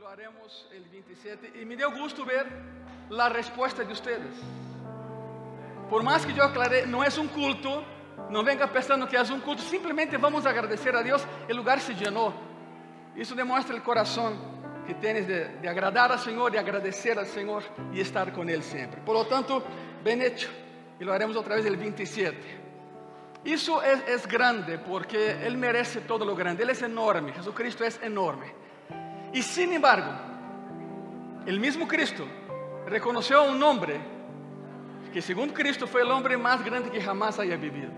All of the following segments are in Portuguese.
lo haremos el 27. Y me dio gusto ver la respuesta de ustedes. Por más que yo aclaré, no es un culto, no venga pensando que es un culto, simplemente vamos a agradecer a Dios, el lugar se llenó. Eso demuestra el corazón que tienes de, agradar al Señor, de agradecer al Señor y estar con Él siempre. Por lo tanto, bien hecho. Y lo haremos otra vez el 27. Eso es, es grande porque Él merece todo lo grande. Él es enorme. Jesucristo es enorme. Y sin embargo, el mismo Cristo reconoció a un hombre que según Cristo fue el hombre más grande que jamás haya vivido.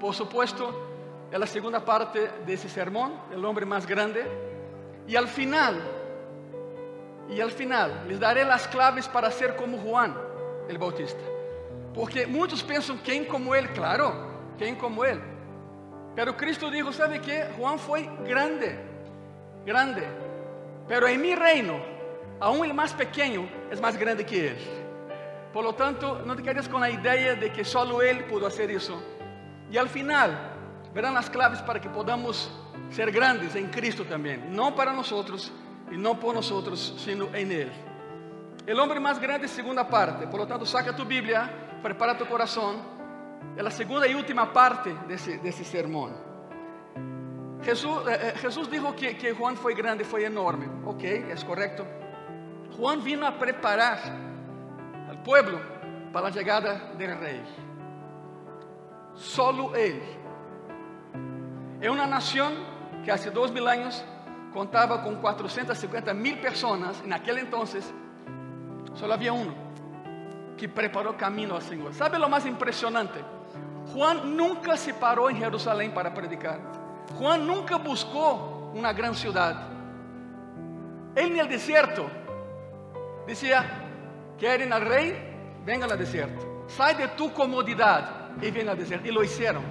Por supuesto, es la segunda parte de ese sermón, el hombre más grande. Y al final, y al final, les daré las claves para ser como Juan el Bautista. Porque muchos piensan, ¿quién como él? Claro, ¿quién como él? Pero Cristo dijo, ¿sabe qué? Juan fue grande, grande. Pero en mi reino, aún el más pequeño es más grande que él. Por lo tanto, no te quedes con la idea de que solo él pudo hacer eso. Y al final, verán las claves para que podamos ser grandes en Cristo también. No para nosotros y no por nosotros, sino en él. El hombre más grande, segunda parte. Por lo tanto, saca tu Biblia, prepara tu corazón. Es la segunda y última parte de ese, de ese sermón. Jesús, eh, Jesús dijo que, que, Juan fue grande, fue enorme. Ok, es correcto. Juan vino a preparar al pueblo para la llegada del rey. Solo él. Es una nación que hace dos mil años contaba con 450 mil personas. En aquel entonces, solo había uno que preparó camino al Señor. ¿Sabe lo más impresionante? Juan nunca se paró en Jerusalén para predicar. Juan nunca buscó una gran ciudad. Él en el desierto decía, ¿quieren al rey? Vengan al desierto. Sal de tu comodidad y ven al desierto. Y lo hicieron.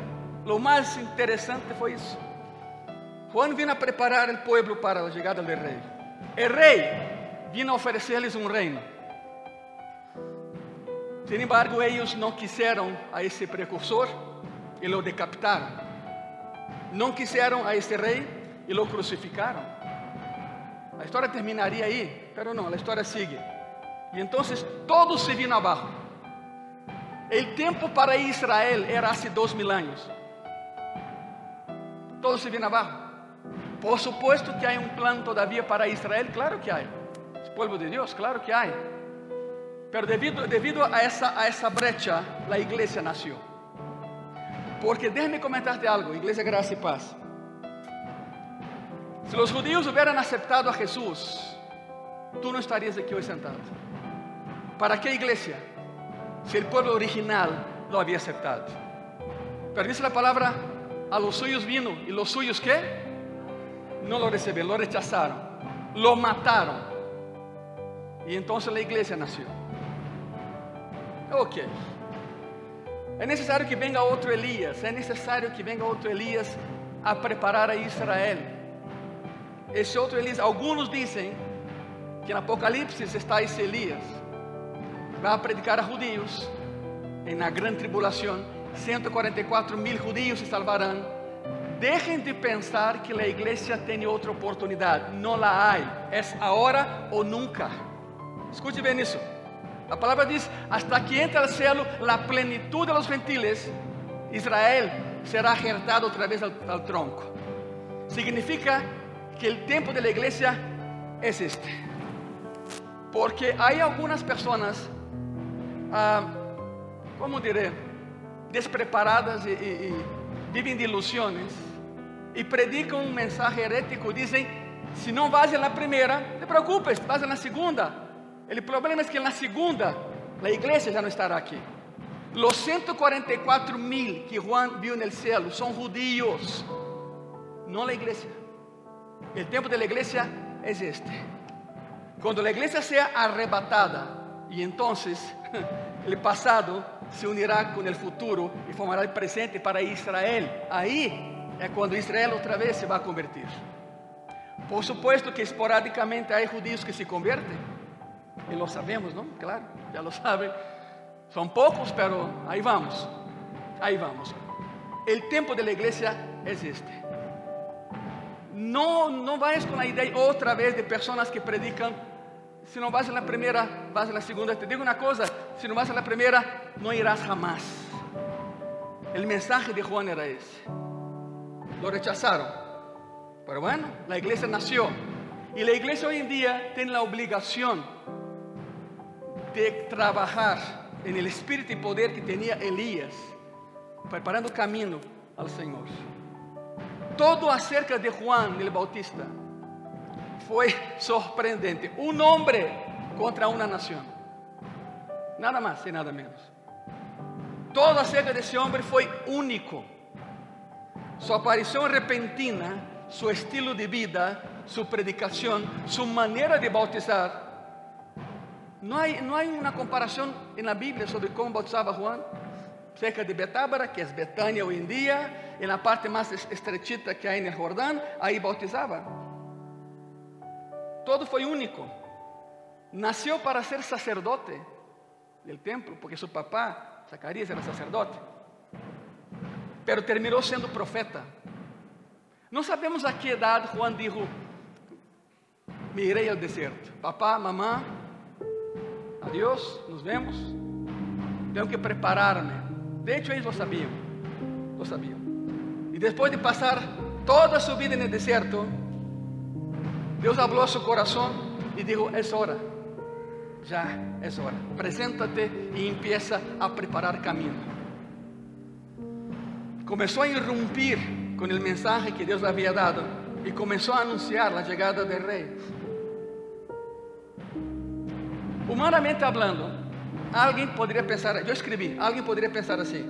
Lo más interesante fue eso. Juan vino a preparar el pueblo para la llegada del rey. El rey vino a ofrecerles un reino. Sin embargo, ellos no quisieron a ese precursor y lo decapitaron. No quisieron a ese rey y lo crucificaron. La historia terminaría ahí, pero no, la historia sigue. Y entonces todo se vino abajo. El tiempo para Israel era hace dos mil años. Todo se vino abajo. Por supuesto que hay un plan todavía para Israel, claro que hay. Es pueblo de Dios, claro que hay. Pero debido, debido a, esa, a esa brecha, la iglesia nació. Porque déjame comentarte algo, Iglesia Gracia y Paz. Si los judíos hubieran aceptado a Jesús, tú no estarías aquí hoy sentado. ¿Para qué iglesia? Si el pueblo original lo había aceptado. Pero dice la palabra, a los suyos vino y los suyos qué? No lo recibieron, lo rechazaron, lo mataron. Y entonces la iglesia nació. Ok. É necessário que venga outro Elias, é necessário que venga outro Elias a preparar a Israel. Esse outro Elias, alguns dizem que no Apocalipse está esse Elias, vai predicar a judeus, na grande tribulação, 144 mil judeus se salvarão. Dejen de pensar que a igreja tem outra oportunidade, não la há, é agora ou nunca. Escute bem isso. La palabra dice, hasta que entre al cielo la plenitud de los gentiles, Israel será ajertado otra vez al, tronco. Significa que el tiempo de la iglesia es este. Porque hay algunas personas, uh, ¿cómo diré? Despreparadas y viven de ilusiones y predican un mensaje herético. Dicen, si no vas primera, no te preocupes, vas en la segunda. El problema es que en la segunda, la iglesia ya no estará aquí. Los 144 mil que Juan en el cielo son judíos, no la iglesia. El tiempo de la iglesia es este. Cuando la iglesia sea arrebatada, y entonces el pasado se unirá con el futuro y formará el presente para Israel. Ahí es cuando Israel otra vez se va a convertir. Por supuesto que esporádicamente hay judíos que se convierten. Y lo sabemos, ¿no? Claro, ya lo saben. Son pocos, pero ahí vamos. Ahí vamos. El tiempo de la iglesia es este. No, no vayas con la idea otra vez de personas que predican. Si no vas en la primera, vas en la segunda. Te digo una cosa, si no vas en la primera, no irás jamás. El mensaje de Juan era ese. Lo rechazaron. Pero bueno, la iglesia nació. Y la iglesia hoy en día tiene la obligación de trabajar en el espíritu y poder que tenía Elías, preparando camino al Señor. Todo acerca de Juan el Bautista fue sorprendente. Un hombre contra una nación. Nada más y nada menos. Todo acerca de ese hombre fue único. Su aparición repentina, su estilo de vida, su predicación, su manera de bautizar. No hay, no hay una comparación en la Biblia sobre cómo bautizaba Juan. Cerca de Betábara, que es Betania hoy en día, en la parte más estrechita que hay en el Jordán, ahí bautizaba. Todo fue único. Nació para ser sacerdote del templo, porque su papá, Zacarías, era sacerdote. Pero terminou sendo profeta. Não sabemos a que idade Juan dijo: Me irei ao deserto. Papá, mamã, adiós, nos vemos. Tenho que preparar-me. De hecho, eles lo sabiam. Lo sabiam. E depois de passar toda a sua vida no deserto, Deus falou a seu coração e disse: É hora. Já é hora. Preséntate e empieza a preparar caminho. Começou a irrumpir com o mensaje que Deus havia dado e começou a anunciar a chegada do rei. Humanamente hablando, alguém poderia pensar, eu escrevi, alguém poderia pensar assim: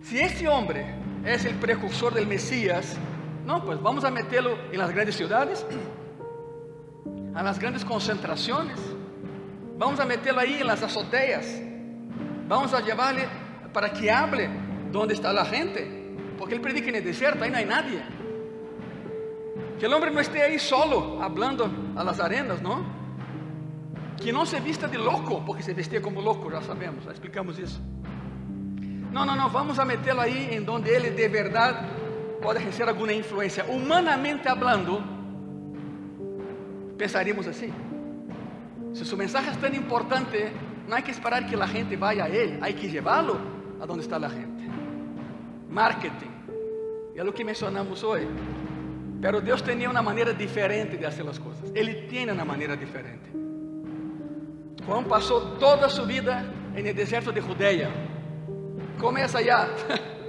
se esse homem é o precursor del Messias, não, pues vamos a metê-lo em las grandes cidades, a grandes concentrações, vamos a metê-lo aí em las azoteas, vamos a llevarle para que hable donde está la gente, porque ele predica en el desierto, ahí no hay nadie. Que el hombre no esté ahí solo, hablando a las arenas, ¿no? Que não se vista de louco, porque se vestia como louco, já sabemos, já explicamos isso. Não, não, não, vamos a metê-lo aí em onde ele de verdade pode receber alguma influência. Humanamente hablando, pensaríamos assim: se su mensaje é tão importante, não há que esperar que a gente vá a ele, há que levá-lo a onde está a gente. Marketing, é o que mencionamos hoje. Pero Deus tinha uma maneira diferente de fazer as coisas. Ele tem uma maneira diferente. Juan passou toda a sua vida no deserto de Judeia. Começa já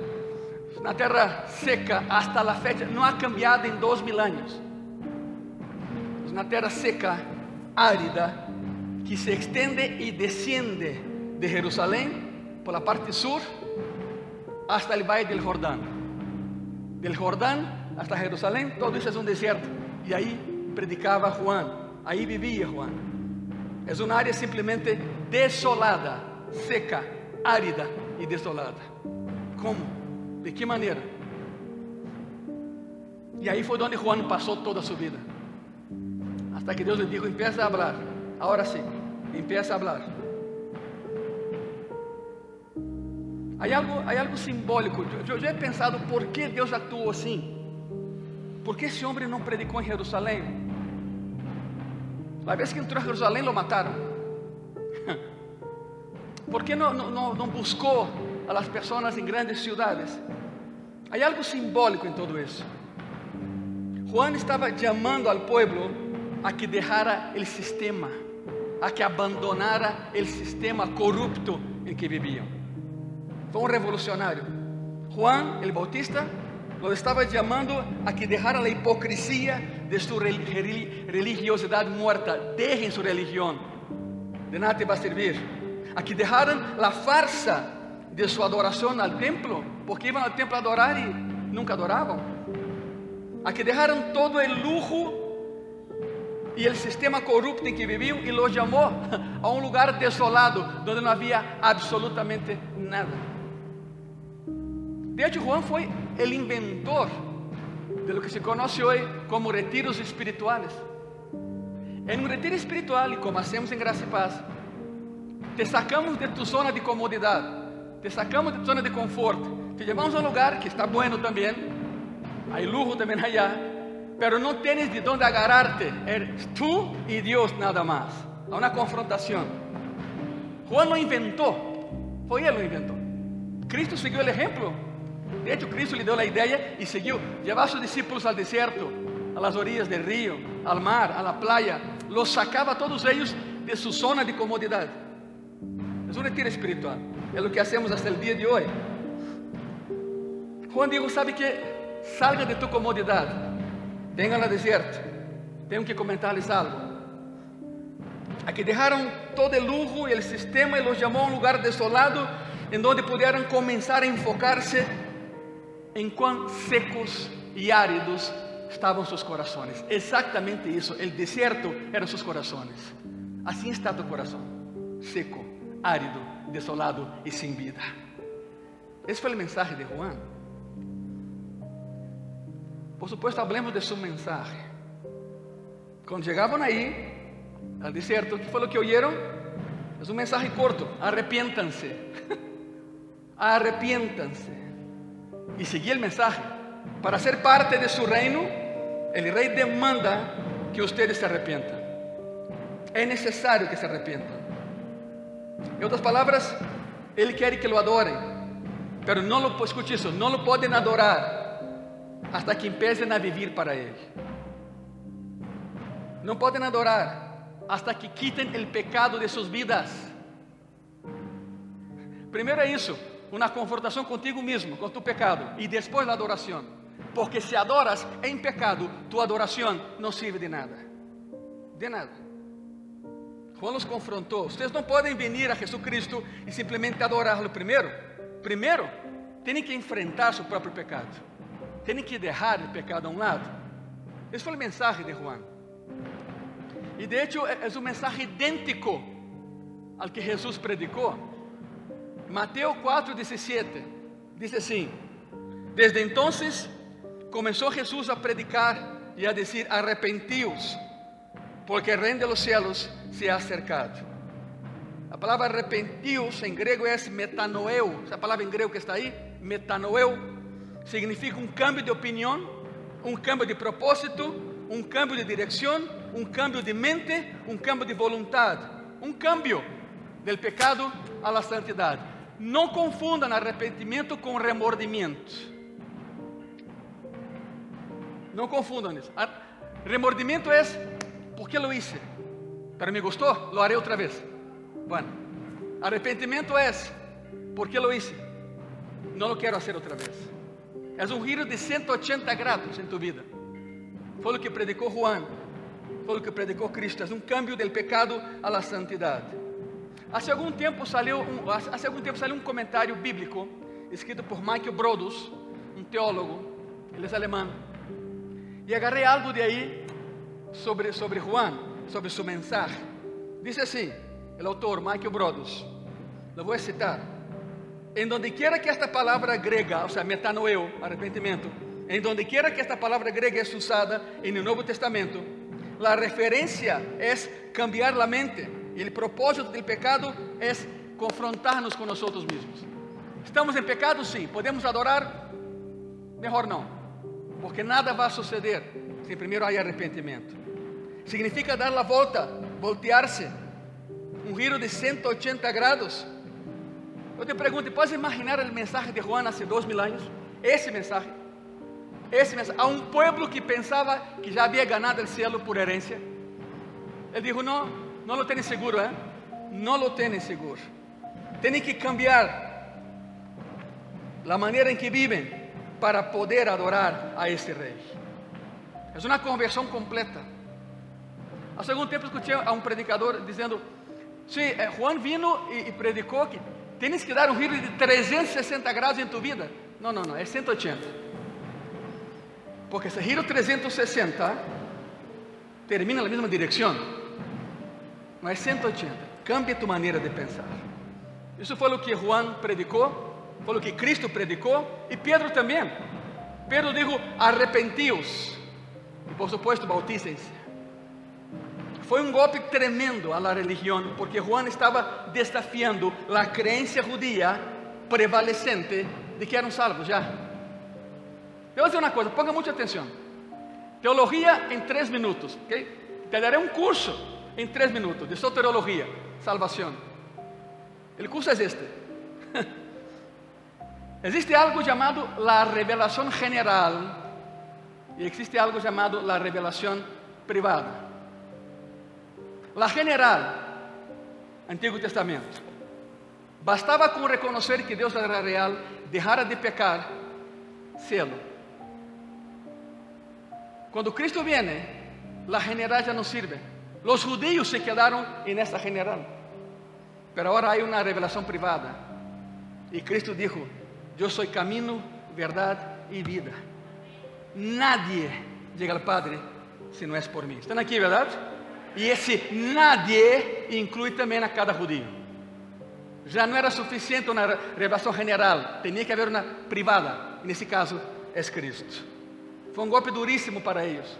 na terra seca hasta a fecha, não ha cambiado em dois mil anos. Na terra seca, árida, que se extende e desciende de Jerusalém por la parte sur hasta el valle del Jordán. Del Jordán hasta Jerusalém, todo isso é um deserto. E aí predicava Juan, aí vivia Juan. É uma área simplesmente desolada, seca, árida e desolada. Como? De que maneira? E aí foi onde Juan passou toda sua vida. Hasta que Deus lhe disse: empieza a falar. Agora sim, empieza a falar. Há algo, há algo simbólico. Eu já he pensado por que Deus atuou assim. Por que esse homem não predicou em Jerusalém? A vez que entrou a Jerusalém, lo mataram. ¿Por que não, não, não buscou a las pessoas em grandes cidades? Há algo simbólico em todo isso. Juan estava chamando ao povo a que deixara o sistema, a que abandonara o sistema corrupto em que viviam. Foi um revolucionário. Juan, el Bautista, lo estava chamando a que deixara a hipocrisia de sua religiosidade muerta. Dejen sua religião, de nada te vai servir. A que deixaram a farsa de sua adoração al templo, porque iam ao templo a adorar e nunca adoravam. A que deixaram todo o lujo e o sistema corrupto em que viviam e lo chamou a um lugar desolado, onde não havia absolutamente nada. De hecho, Juan foi o inventor de lo que se conoce hoy como retiros espirituales. En un retiro espiritual, y como hacemos en Gracia y Paz, te sacamos de tu zona de comodidad, te sacamos de tu zona de confort, te llevamos a un lugar que está bueno también, hay lujo también allá, pero no tienes de dónde agarrarte. Eres tú y Dios nada más. A una confrontación. Juan lo inventó. Fue él lo inventó. Cristo siguió el ejemplo. De hecho, Cristo le dio la idea y siguió. Llevaba a sus discípulos al desierto, a las orillas del río, al mar, a la playa. Los sacaba a todos ellos de su zona de comodidad. Es un retiro espiritual. Es lo que hacemos hasta el día de hoy. Juan dijo, ¿sabe qué? Salga de tu comodidad. Vengan al desierto. Tengo que comentarles algo. Aquí dejaron todo el lujo y el sistema y los llamó a un lugar desolado en donde pudieran comenzar a enfocarse en cuán secos y áridos estaban sus corazones. Exactamente eso. El desierto eran sus corazones. Así está tu corazón. Seco, árido, desolado y sin vida. Ese fue el mensaje de Juan. Por supuesto, hablemos de su mensaje. Cuando llegaban ahí, al desierto, ¿qué fue lo que oyeron? Es un mensaje corto, arrepiéntanse, arrepiéntanse. Y seguí el mensaje. Para ser parte de su reino, el rey demanda que ustedes se arrepientan. Es necesario que se arrepientan. En otras palabras, Él quiere que lo adoren, pero no lo, escuche eso, no lo pueden adorar hasta que empiecen a vivir para Él. No pueden adorar hasta que quiten el pecado de sus vidas. Primero é isso, uma confrontação contigo mesmo, com tu pecado, e depois a adoração. Porque se adoras em pecado, tu adoração não serve de nada. De nada. Juan los confrontou. Vocês não podem vir a Jesus Cristo e simplesmente adorá-lo primeiro. Primeiro, têm que enfrentar seu próprio pecado. Têm que deixar o pecado a um lado. Esse foi o mensagem de Juan. E de hecho é um mensagem idêntico ao que Jesus predicou. Mateus 4:17 diz assim: Desde entonces começou Jesus a predicar e a dizer: Arrepentíos, porque el reino los cielos se ha acercado. A palavra arrepentíos em grego é metanoeu. Essa palavra em grego que está aí, metanoeu, significa um cambio de opinião, um cambio de propósito, um cambio de direção, um cambio de mente, um cambio de vontade, um cambio del pecado a la santidade. Não confundam arrependimento com remordimento. Não confundam isso. Remordimento é ¿por qué lo hice? Pero me gustó, lo haré otra vez. Bueno, arrepentimiento es, ¿por qué lo hice? No lo quiero hacer otra vez. Es un giro de 180 grados en tu vida. Fue lo que predicó Juan, fue lo que predicó Cristo. Es un cambio del pecado a la santidad. Hace algún tiempo salió un, hace algún tiempo salió un comentario bíblico escrito por Michael Brodus, un teólogo, él es alemán. Y agarré algo de ahí sobre, sobre Juan, sobre su mensaje. Dice así, el autor Michael Brodus, lo voy a citar. En donde quiera que esta palabra grega, o sea, metanoeo, arrepentimiento, en donde quiera que esta palabra grega es usada en el Nuevo Testamento, la referencia es cambiar la mente. Y el propósito del pecado es confrontarnos con nosotros mismos. ¿Estamos en pecado? Sí. ¿Podemos adorar? Mejor no. Porque nada va a suceder si primero hay arrepentimiento. Significa dar la volta, voltear-se. Um giro de 180 grados. Eu te pergunto, ¿puedes imaginar o mensagem de Juan há dois mil anos? Esse mensagem. Esse mensagem. A um povo que pensava que já havia ganado o cielo por herência. Ele disse: Não, não lo têm seguro, ¿eh? Não lo têm seguro. Têm que cambiar a maneira em que vivem para poder adorar a este rei. É uma conversão completa. Há algum tempo escutei a um predicador dizendo: Sim, eh, Juan vino e, predicou que tens que dar um giro de 360 graus em tu vida. Não, não, não, é 180. Porque esse giro 360 termina na mesma direção. É 180. Cambia tu maneira de pensar. Isso foi o que Juan predicou, foi o que Cristo predicou e Pedro também. Pedro dijo: arrepentíos. E por supuesto, bautícense. Foi um golpe tremendo la religião, porque Juan estava desafiando a crença judía prevalecente de que eram salvos já. Eu vou dizer uma coisa, ponga muita atenção. Teología en tres minutos. ¿ok? Te daré un curso en tres minutos de soteriología, salvación. El curso es este. existe algo llamado la revelación general y existe algo llamado la revelación privada. La general, Antiguo Testamento. Bastava com reconhecer que Deus era real, deixara de pecar, cielo. Quando Cristo viene, a general já não sirve. Os judíos se quedaram en esta general. Pero agora há uma revelação privada. E Cristo dijo: Eu sou caminho, verdade e vida. Nadie chega ao Padre se não é por mim. Estão aqui, verdade? E esse nadie inclui também a cada judío. Já não era suficiente uma revelação general, tinha que haver uma privada. Nesse caso, é Cristo. Foi um golpe duríssimo para eles.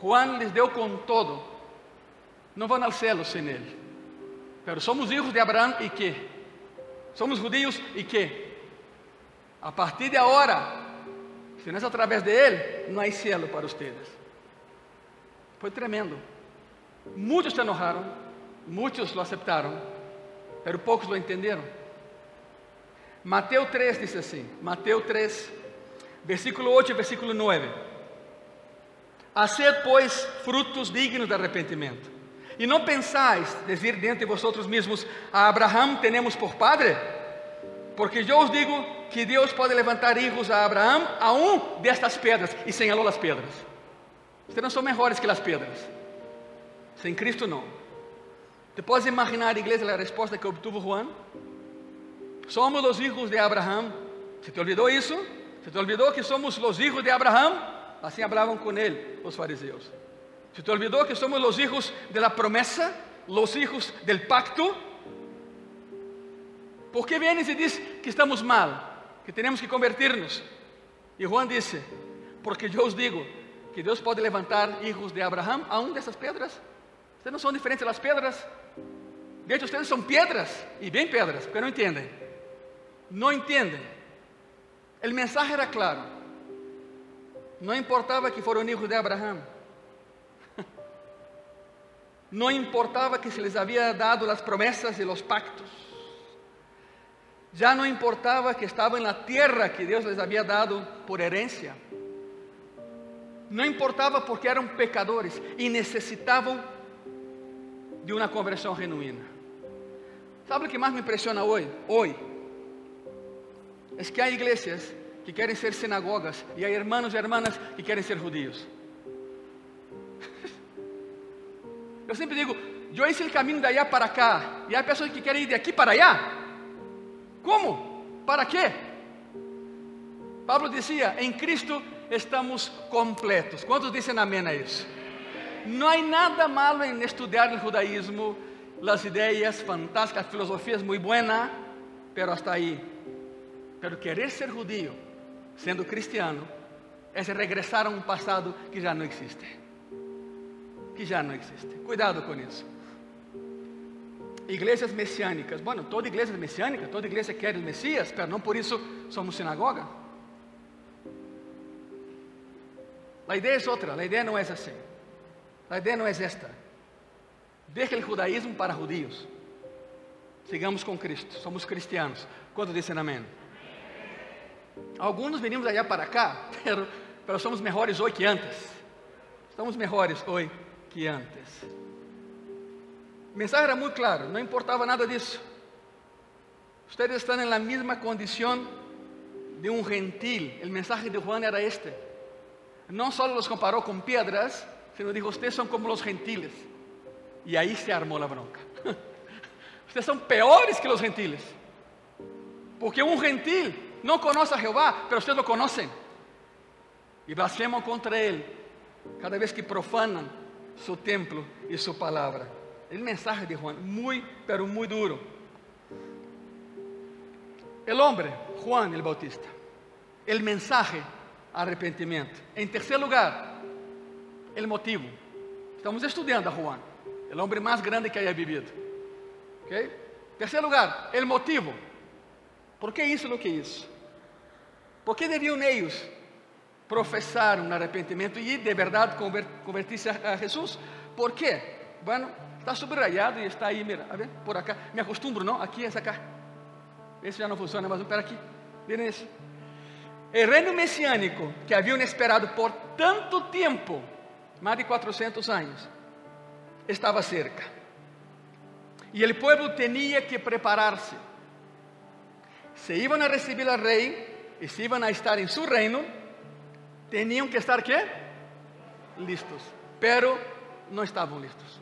Juan les deu com todo. Não vão ao céu sem ele. Pero somos hijos de Abraão e que? Somos judíos e que? A partir de agora, se não é através de ele, não há céu para vocês. Foi tremendo. Muitos se enojaram, muitos lo aceptaram, pero poucos lo entenderam. Mateus 3 diz assim, Mateus 3, versículo 8 e versículo 9. Haced, pois, frutos dignos de arrependimento. E não pensais dizer dentro de vosotros mesmos, a Abraão temos por padre, porque eu os digo que Deus pode levantar hijos a Abraão a um destas pedras, e señalou as pedras. Vocês não são melhores que as pedras. Sem Cristo não. ¿Te puedes imaginar, iglesia, a resposta que obtuvo Juan? Somos os hijos de Abraão. ¿Se te olvidou isso? ¿Se te olvidou que somos os hijos de Abraão? Assim falavam com ele os fariseus. ¿Se te olvidou que somos os hijos de la promesa? Los hijos del pacto? ¿Por que vienes e diz que estamos mal? Que temos que convertirnos? E Juan disse: Porque eu os digo que Deus pode levantar hijos de Abraão a um dessas pedras. Vocês não são diferentes das pedras? De hecho, ustedes são pedras, e bem pedras, porque não entendem. Não entendem. O mensaje era claro. Não importava que foram hijos de Abraão. Não importava que se les havia dado as promessas e os pactos. Já não importava que estavam na terra que Deus les havia dado por herência. Não importava porque eram pecadores e necessitavam de uma conversão genuína. ¿Sabe o que mais me impressiona hoje? Hoje, é que há igrejas que querem ser sinagogas e há hermanos e hermanas que querem ser judíos. Eu sempre digo, eu hice o caminho de allá para cá e há pessoas que querem ir de aqui para allá. Como? Para quê? Pablo dizia: em Cristo estamos completos. Quantos dizem amém a isso? Não há nada malo em estudar o judaísmo, as ideias fantásticas, a filosofia é muito buena, pero hasta aí. Pero querer ser judío, sendo cristiano, é regressar a um passado que já não existe. Que já não existe. Cuidado com isso. Igrejas messiânicas. Bueno, toda igreja é messiânica, toda igreja quer o Messias, pero não por isso somos sinagoga. A ideia é outra, a ideia não é assim. A ideia não é esta. Deixa o judaísmo para judíos. Sigamos com Cristo. Somos cristianos. Quanto dizem amém? Alguns venimos allá para cá, pero, pero somos melhores hoje que antes. Estamos melhores hoje que antes. O mensagem era muito claro, não importava nada disso. Ustedes estão na mesma condição de um gentil. O mensagem de Juan era este. Não só los comparou com pedras, sino dijo, ustedes son como los gentiles. Y ahí se armó la bronca. Ustedes son peores que los gentiles. Porque un gentil no conoce a Jehová, pero ustedes lo conocen. Y blasfeman contra él cada vez que profanan su templo y su palabra. El mensaje de Juan, muy, pero muy duro. El hombre, Juan el Bautista. El mensaje, arrepentimiento. En tercer lugar, o motivo. Estamos estudando a Juan, o homem mais grande que haya vivido. Ok? Terceiro lugar, o motivo. ¿Por que isso lo que isso? ¿Por que deviam eles professar um arrependimento e de verdade convertir-se a Jesus. ¿Por quê? Bueno, está subrayado e está aí, mira, a ver, por acá. Me acostumbro, não? Aqui, essa cá. Esse já não funciona, mas espera aqui. Miren esse. O reino messiânico que haviam esperado por tanto tempo, mais de 400 anos, estava cerca. E o povo tinha que preparar-se. Se iam a receber al rei e se iam a estar em seu reino, tinham que estar quê? Listos. Pero não estavam listos.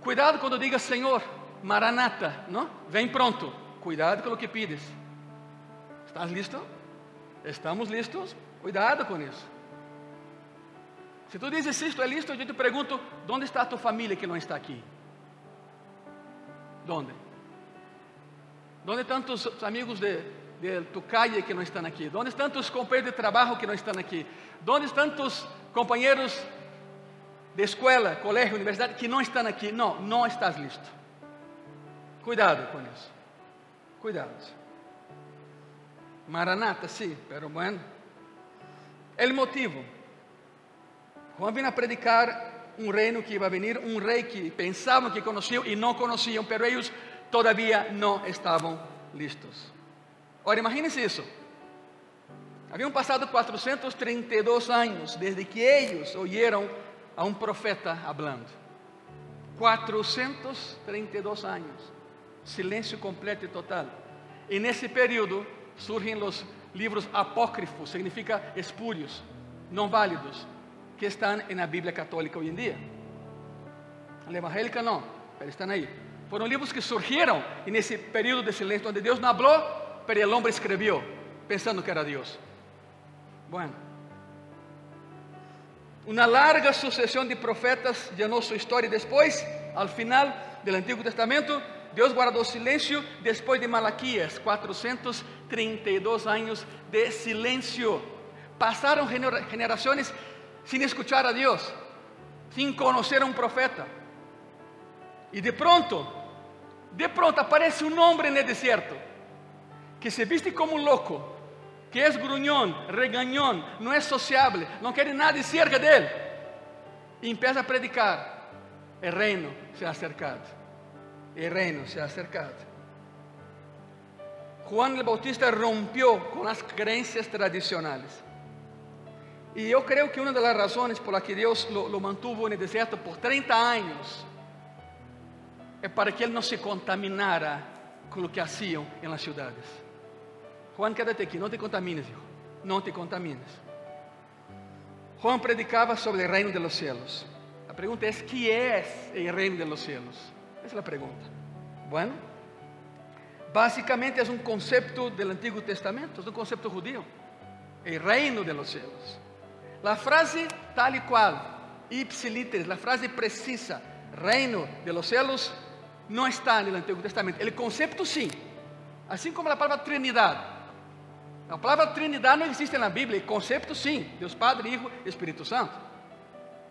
Cuidado quando diga Senhor, Maranata, não? Vem pronto. Cuidado com o que pides. ¿Estás listo? ¿Estamos listos? Cuidado com isso. Se tu dizes isto é listo, eu te pergunto: onde está a tua família que não está aqui? Onde? Onde tus amigos de, de tu calle que não estão aqui? Onde estão tus companheiros de trabalho que não estão aqui? Onde estão tus companheiros de escola, colégio, universidade que não estão aqui? Não, não estás listo. Cuidado com isso. Cuidado. Maranata, sim, pero bueno. El motivo. Juan vino a predicar um reino que ia venir, um rei que pensavam que conheciam e não conheciam, pero eles todavía não estavam listos. Ora, imagínense isso. Haviam passado 432 anos desde que eles ouviram a um profeta hablando. 432 anos. Silêncio completo e total. E nesse período, surgem os livros apócrifos, significa espúrios, não válidos, que estão na Bíblia católica hoje em dia. Na evangélica não, mas estão aí. Foram livros que surgiram nesse período de silêncio, onde Deus não falou, mas o homem escreveu, pensando que era Deus. Bueno, uma larga sucessão de profetas de nossa história e depois, ao final do Antigo Testamento, Deus guardou silêncio depois de Malaquias, 432 anos de silêncio. Passaram gerações sem escuchar a Deus, sem conhecer a um profeta. E de pronto, de pronto aparece um homem no deserto que se viste como um louco, que é grunhão, regañón, não é sociável, não quer nada cerca dele. E começa a predicar: o reino se ha acercado el reino se ha acercado. Juan el Bautista rompió con las creencias tradicionales. Y yo creo que una de las razones por las que Dios lo mantuvo en el desierto por 30 años es para que él no se contaminara con lo que hacían en las ciudades. Juan, quédate aquí, no te contamines, hijo. No te contamines. Juan predicaba sobre el reino de los cielos. La pregunta es, ¿qué es el reino de los cielos? Essa é a pergunta. Bueno, basicamente é um conceito do Antigo Testamento, é um conceito judío, o reino de los cielos. A frase tal e qual, ipsiliteres, a frase precisa, reino de los cielos, não está no Antigo Testamento. O conceito sim, assim como a palavra Trinidade. A palavra Trinidade não existe na Bíblia, o conceito sim, Deus Padre, Hijo e Espírito Santo.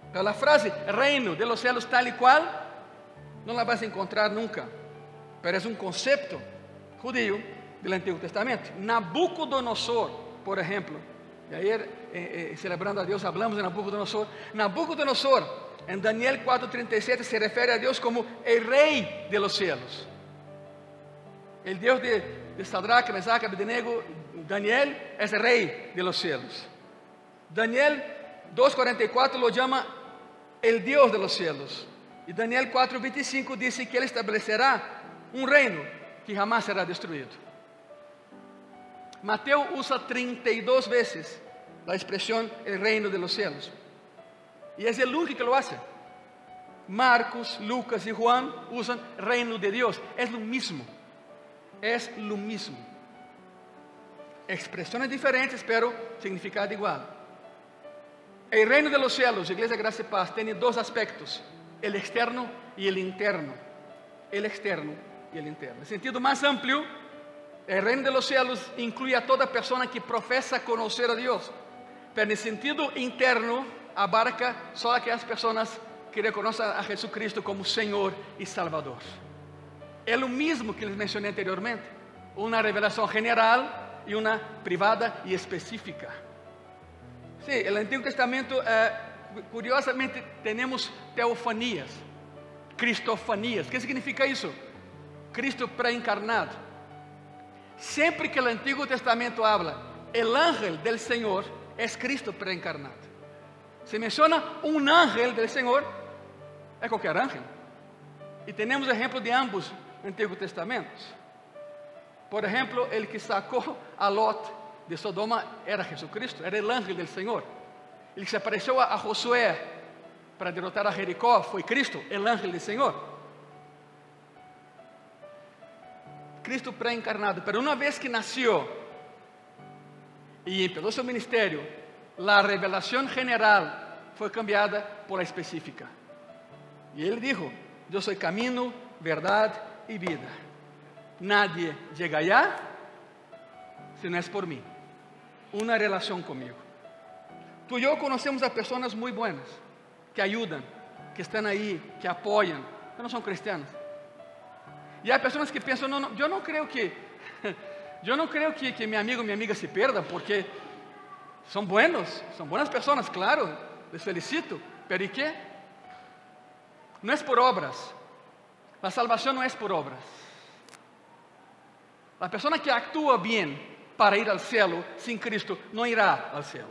Então a frase reino de los cielos tal e qual não la vas a encontrar nunca, pero es un concepto judío del Antiguo Testamento. Nabucodonosor, por ejemplo, y ayer eh, eh, celebrando a Dios hablamos de Nabucodonosor. Nabucodonosor, en Daniel 4:37 se refiere a Dios como el rey de los cielos. El Dios de, de Sadrach, Mesach, Abednego, Daniel es el rey de los cielos. Daniel 2:44 lo llama el Dios de los cielos. E Daniel 4:25 disse que ele estabelecerá um reino que jamais será destruído. Mateus usa 32 vezes a expressão el reino de los cielos. E é o único que lo hace. Marcos, Lucas e Juan usam reino de Deus. É o mesmo. É o mesmo. Expressões diferentes, pero significado igual. El reino de los cielos, Igreja Graça e Paz, tem dois aspectos el externo y el interno. El externo y el interno. En sentido más amplio, el reino de los cielos a toda persona que profesa conocer a Dios. Pero en sentido interno, abarca solo aquellas personas que reconocen a Jesucristo como Señor y Salvador. Es lo mismo que les mencioné anteriormente. Una revelación general y una privada y específica. Sí, el Antiguo Testamento, eh, curiosamente, tenemos teofanías, cristofanías. ¿Qué significa eso? Cristo pré-encarnado. Siempre que el Antiguo Testamento habla, el ángel del Señor es Cristo pré-encarnado. Se menciona un ángel del Señor, es cualquier ángel. Y tenemos ejemplos de ambos Antiguos Testamentos. Por ejemplo, el que sacó a Lot de Sodoma era Jesucristo, era el ángel del Señor. El que se apareció a Josué para derrotar a Jericó fue Cristo, el ángel del Señor. Cristo pré-encarnado, pero una vez que nació y empezó su ministerio, la revelación general fue cambiada por la específica. Y él dijo, yo soy camino, verdad y vida. Nadie llega allá si no es por mí. Una relación conmigo. Tú y yo conocemos a personas muy buenas, que ayudan, que están ahí, que apoyan, que no son cristianos. Y hay personas que piensan, no, no, yo no creo que, yo no creo que, que mi amigo o mi amiga se pierdan, porque son buenos, son buenas personas, claro, les felicito, pero ¿y qué? No es por obras, la salvación no es por obras. La persona que actúa bien para ir al cielo sin Cristo no irá al cielo.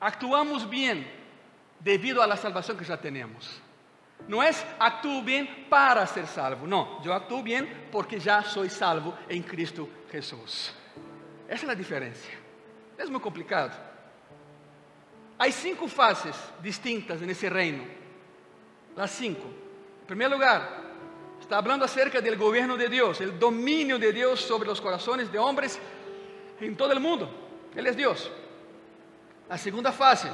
Actuamos bien debido a la salvación que ya tenemos. No es actúo bien para ser salvo, no, yo actúo bien porque ya soy salvo en Cristo Jesús. Esa es la diferencia. Es muy complicado. Hay cinco fases distintas en ese reino. Las cinco. En primer lugar, está hablando acerca del gobierno de Dios, el dominio de Dios sobre los corazones de hombres en todo el mundo. Él es Dios. La segunda fase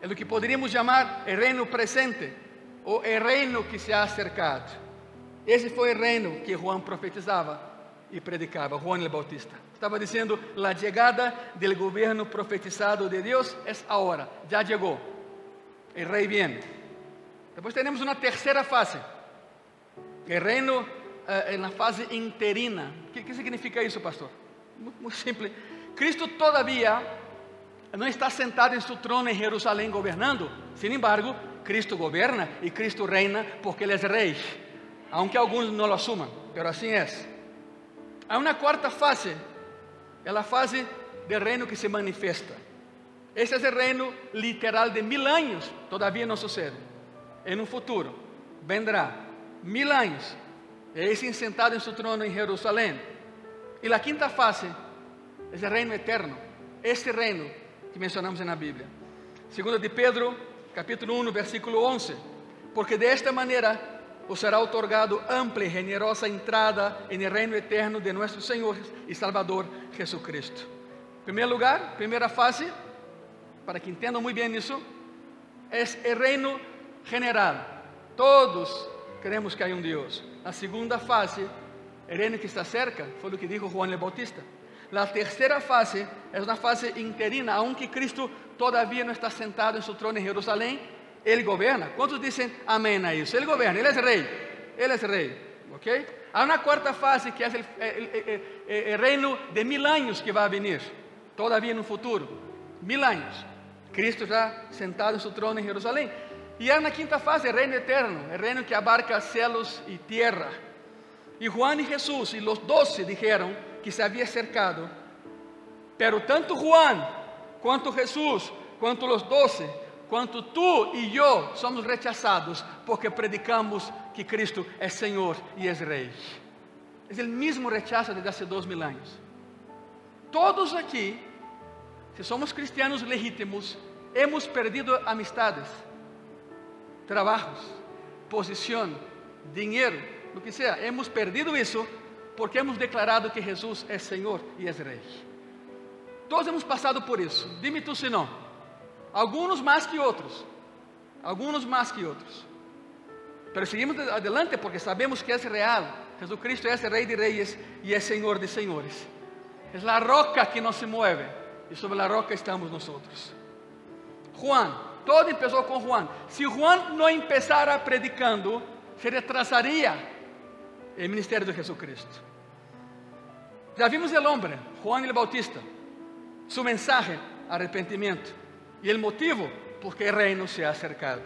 es lo que podríamos llamar el reino presente o el reino que se ha acercado. Ese fue el reino que Juan profetizaba y predicaba, Juan el Bautista. Estaba diciendo, la llegada del gobierno profetizado de Dios es ahora, ya llegó. El rey viene. Después tenemos una tercera fase reino uh, en la fase interina. ¿Qué, ¿Qué, significa eso, pastor? Muy, muy simple. Cristo todavía no está sentado en su trono en Jerusalén gobernando. Sin embargo, Cristo gobierna y Cristo reina porque Él es rey. Aunque algunos no lo asuman, pero así es. Hay una cuarta fase, es la fase del reino que se manifiesta. Ese es el reino literal de mil años, todavía no sucede. En un futuro vendrá mil años, ese sentado en su trono en Jerusalén. Y la quinta fase es el reino eterno, este reino que mencionamos en la Biblia. Segundo de Pedro, capítulo 1, versículo 11. Porque de esta manera os será otorgado ampla y generosa entrada en el reino eterno de nuestro Señor y Salvador Jesucristo. En primer lugar, primera fase, para que entendam muy bien eso, es el reino general. Todos creemos que hay un Dios. La segunda fase, el reino que está cerca, fue lo que dijo Juan el Bautista. La tercera fase es una fase interina, aunque Cristo todavía no está sentado en su trono en Jerusalén, Él gobierna. ¿Cuántos dicen amén a eso? Él gobierna, Él es rey, Él es rey. ¿ok? Hay una cuarta fase que es el, el, el, el, reino de mil años que va a venir, todavía en un futuro. Mil años. Cristo está sentado en su trono en Jerusalén. Y hay una quinta fase, reino eterno, el reino que abarca cielos y tierra. Y Juan y Jesús y los doce dijeron que se había acercado. Pero tanto Juan, cuanto Jesús, cuanto los doce, cuanto tú y yo somos rechazados porque predicamos que Cristo es Señor y es Rey. Es el mismo rechazo desde hace dos mil años. Todos aquí, si somos cristianos legítimos, hemos perdido amistades trabajos, posición, dinero, lo que sea. Hemos perdido eso porque hemos declarado que Jesús es Señor y es Rey. Todos hemos pasado por eso. Dime tú si no. Algunos más que otros. Algunos más que otros. Pero seguimos adelante porque sabemos que es real. Jesucristo es el Rey de Reyes y es Señor de Señores. Es la roca que no se mueve y sobre la roca estamos nosotros. Juan todo empezó con Juan. Si Juan no empezara predicando, se retrasaría el ministerio de Jesucristo. Ya vimos el hombre, Juan el Bautista. Su mensaje arrepentimiento. Y el motivo, porque el reino se ha acercado.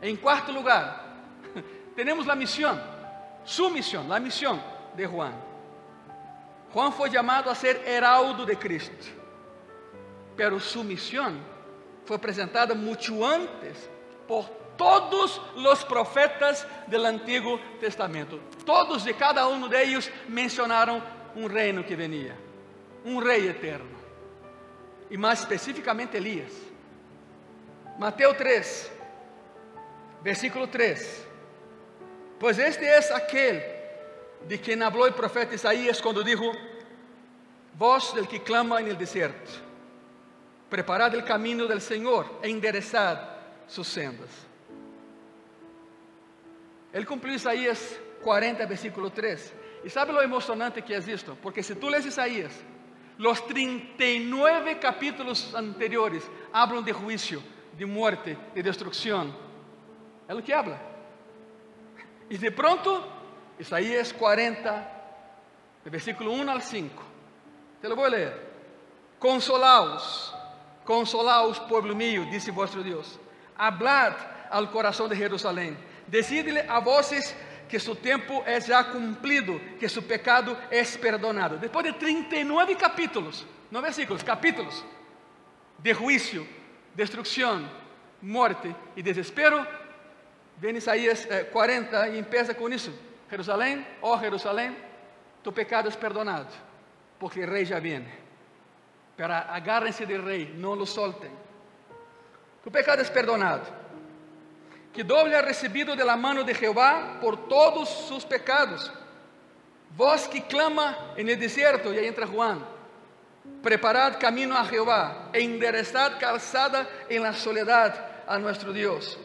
En cuarto lugar, tenemos la misión, su misión, la misión de Juan. Juan fue llamado a ser heraldo de Cristo, pero su misión fue presentada mucho antes por todos los profetas del Antiguo Testamento. Todos y cada uno de ellos mencionaron un reino que venía, un rey eterno. Y más específicamente Elías. Mateo 3, versículo 3. Pues este es aquel de quien habló el profeta Isaías cuando dijo, voz del que clama en el desierto, preparad el camino del Señor e enderezad sus sendas. Ele cumpriu Isaías 40, versículo 3. E sabe lo emocionante que é isto? Porque se tu lees Isaías, los 39 capítulos anteriores hablam de juízo, de muerte, de destrucción. É o que habla. E de pronto, Isaías 40, versículo 1 al 5. Te lo vou ler. Consolaos, consolaos, pueblo mío, disse vuestro Deus. Hablad al coração de Jerusalém Decídele a voces que su tiempo es ya cumplido, que su pecado es perdonado. Después de 39 capítulos, no versículos, capítulos de juicio, destrucción, muerte y desespero, viene Isaías 40 y empieza con eso. Jerusalén, oh Jerusalén, tu pecado es perdonado, porque el rey ya viene. Pero agárrense del rey, no lo solten. Tu pecado es perdonado que doble ha recibido de la mano de Jehová por todos sus pecados. Vos que clama en el desierto, y ahí entra Juan, preparad camino a Jehová e calzada en la soledad a nuestro Dios.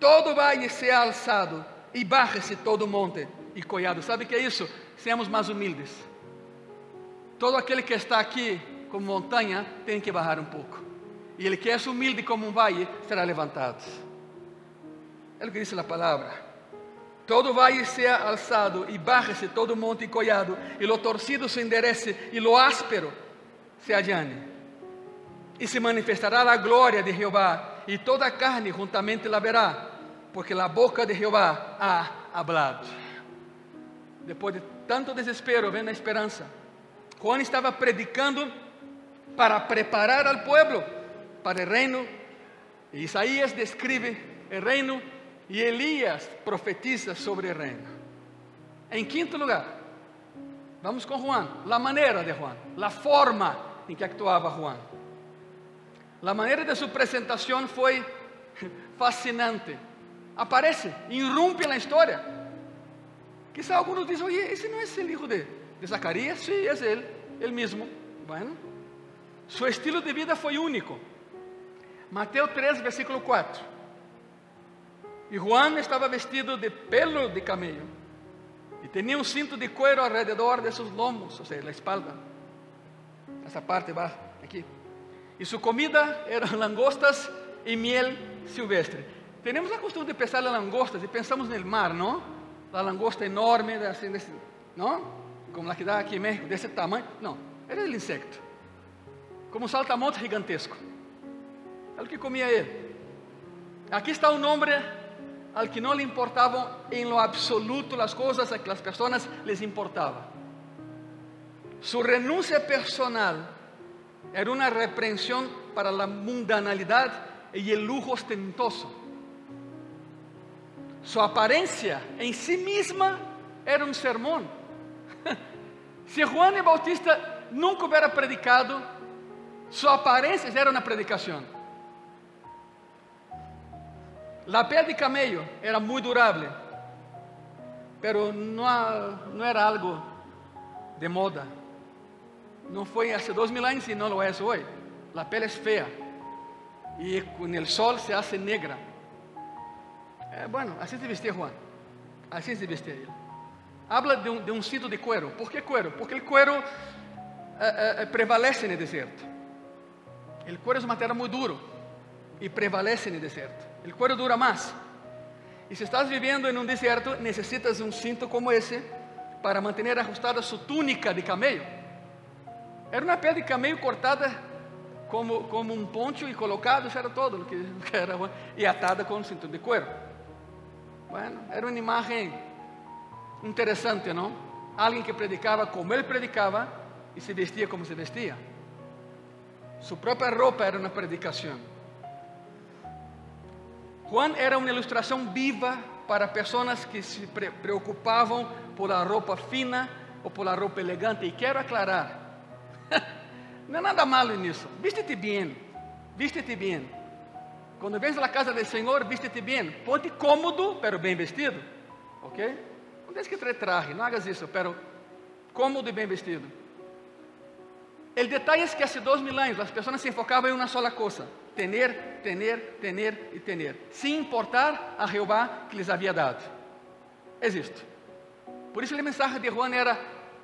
Todo valle sea alzado e bájese todo monte e collado. ¿Sabe que é isso? Seamos mais humildes. Todo aquele que está aqui como montanha tem que bajar um pouco. E ele que é humilde como um valle será levantado. É o que diz a palavra. Todo valle sea alçado e bájese todo monte e collado, e lo torcido se enderece e lo áspero se allane. E se manifestará a glória de Jeová, e toda a carne juntamente la verá, porque a boca de Jeová ha hablado. Depois de tanto desespero, vem a esperança. Juan estava predicando para preparar al pueblo para el reino. E Isaías describe el reino e Elias profetiza sobre o reino. Em quinto lugar, vamos com Juan, a maneira de Juan, a forma em que actuava Juan. A maneira de sua apresentação foi fascinante. Aparece, irrumpe na história. Quizá alguns dizem, oye, esse não é o filho de, de Zacarias? Sim, sí, é ele, ele mesmo. Bueno, seu estilo de vida foi único. Mateus 3, versículo 4. E Juan estava vestido de pelo de camello e tinha um cinto de cuero alrededor de seus lomos, ou seja, na espalda, essa parte baixo, aqui. E sua comida eram langostas e miel silvestre. Temos a costume de pensar em langostas e pensamos no mar, não? A langosta enorme, assim, desse, não? Como a que dá aqui em México, desse tamanho. Não, era o insecto. Como um saltamonte gigantesco. É o que comia ele. Aqui está o nome al que no le importaban en lo absoluto las cosas a que las personas les importaba. Su renuncia personal era una reprensión para la mundanalidad y el lujo ostentoso. Su apariencia en sí misma era un sermón. si Juan Bautista nunca hubiera predicado, su apariencia era una predicación. La piel de camello era muy durable, pero no, no era algo de moda. No fue hace dos mil años y no lo es hoy. La piel es fea y con el sol se hace negra. Eh, bueno, así se vestía Juan. Así se vestía él. Habla de un, de un cinto de cuero. ¿Por qué cuero? Porque el cuero eh, eh, prevalece en el desierto. El cuero es un material muy duro y prevalece en el desierto. El cuero dura más. Y si estás viviendo en un desierto, necesitas un cinto como ese para mantener ajustada su túnica de camello. Era una piel de camello cortada como, como um poncho e colocado, isso era todo que, que era, e atada com um cinto de cuero. Bueno, era uma imagem interessante, não? Alguém que predicava como ele predicava e se vestia como se vestia. Sua própria roupa era uma predicação. Juan era uma ilustração viva para pessoas que se preocupavam por roupa fina ou por roupa elegante. E quero aclarar, não há nada malo nisso. Viste-te bem, viste-te bem. Quando vens à casa do Senhor, viste-te bem. Ponte cômodo, pero bem vestido. Ok? Não tens que traje, não hagas isso, pero cômodo e bem vestido. O detalhe é que há dois mil anos as pessoas se enfocavam em uma sola coisa: tener, tener, tener e tener, sem importar a Jeová que lhes havia dado. Isto. Por isso a mensagem de Juan era: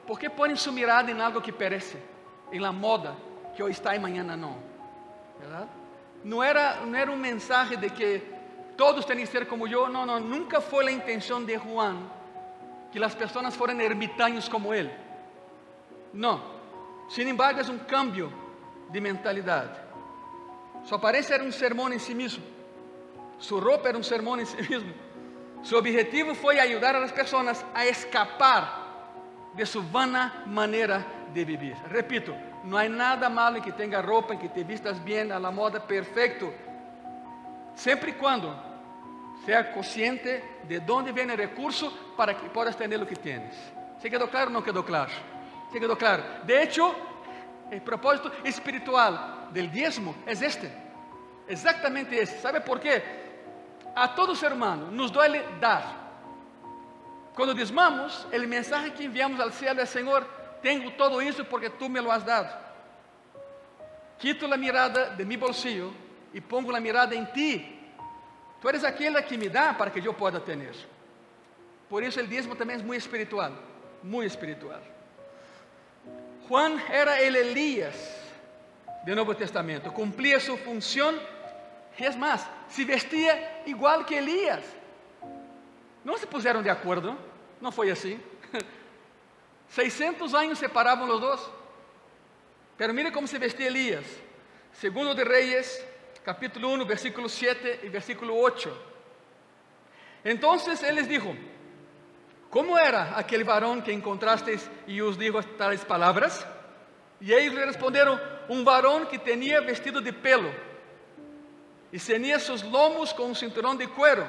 por que põem sua mirada em algo que perece, em la moda que hoje está e amanhã não? ¿Verdad? Não era, não era um mensagem de que todos têm que ser como eu, não, não, nunca foi a intenção de Juan que as pessoas fossem ermitaños como ele. Não. Sin embargo, é um cambio de mentalidade. Sua aparência era um sermão em si mesmo. Sua roupa era um sermão em si mesmo. Seu objetivo foi ajudar as pessoas a escapar de sua vana maneira de viver. Repito, não há nada malo em que tenha roupa, em que te vistas bem, a la moda, perfeito. Sempre e quando seja consciente de onde vem o recurso para que possas ter o que tienes. ¿Se quedou claro ou não quedou claro? ¿Se quedó claro? De hecho, el propósito espiritual del diezmo es este. Exactamente esse. ¿Sabe por quê? A todo ser humano nos duele dar. Quando desmamos, o mensagem que enviamos ao céu é: Senhor, tenho todo isso porque tu me lo has dado. Quito a mirada de mi bolsillo e pongo a mirada em ti. Tu eres aquele que me dá para que eu possa ter. Por isso, o dízimo também é muito espiritual. Muito espiritual. Juan era el Elías del Nuevo Testamento, cumplía su función, y es más, se vestía igual que Elías. Não se puseram de acordo, não foi assim. 600 anos separavam os dois. Pero mire como se vestia Elías. Segundo de Reyes, capítulo 1, versículo 7 e versículo 8. Entonces él les dijo, ¿Cómo era aquel varón que encontrasteis y os dijo tales palabras? Y ellos le respondieron, un varón que tenía vestido de pelo y tenía sus lomos con un cinturón de cuero.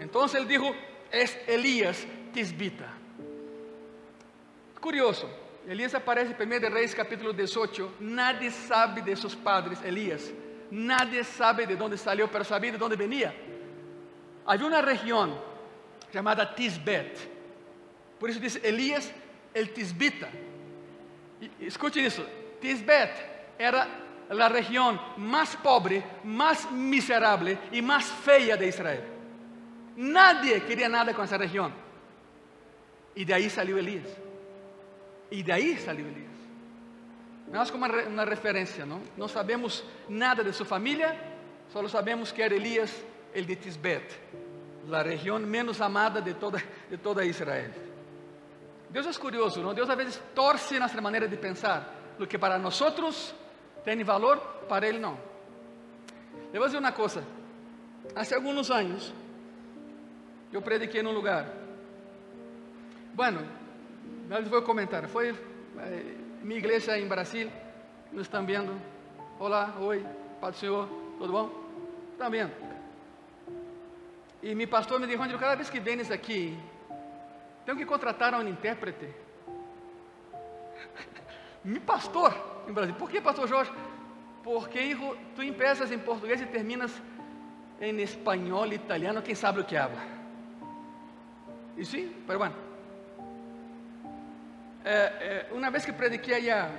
Entonces él dijo, es Elías Tisbita. Curioso, Elías aparece en 1 de Reyes capítulo 18, nadie sabe de sus padres, Elías, nadie sabe de dónde salió, pero sabía de dónde venía. Había una región llamada Tisbet, por isso diz Elias el Tisbita. Escute isso: Tisbet era a região mais pobre, mais miserável e mais feia de Israel. Nadie queria nada com essa região. E de aí saiu Elias. E de aí saiu Elias. Nós como uma, uma referência, não? Sabemos nada de sua família, só sabemos que era Elias, el de Tisbet, a região menos amada de toda, de toda Israel. Deus é curioso, não? Deus às vezes torce nossa maneira de pensar. O que para nós tem valor, para Ele não. Eu vou dizer uma coisa. Há alguns anos, eu prediquei num lugar. Bueno, eu vou comentar. Foi eh, igreja em Brasil. Nos vendo. Olá, oi, Pai do Senhor, tudo bom? Estão vendo? E meu pastor me disse, cada vez que vens aqui, tenho que contratar um intérprete. Me pastor em Brasil. Por que, pastor Jorge? Porque tu empiezas em português e terminas em espanhol, italiano, quem sabe o que habla. E sim, pero bueno. É, é, uma vez que prediquei allá,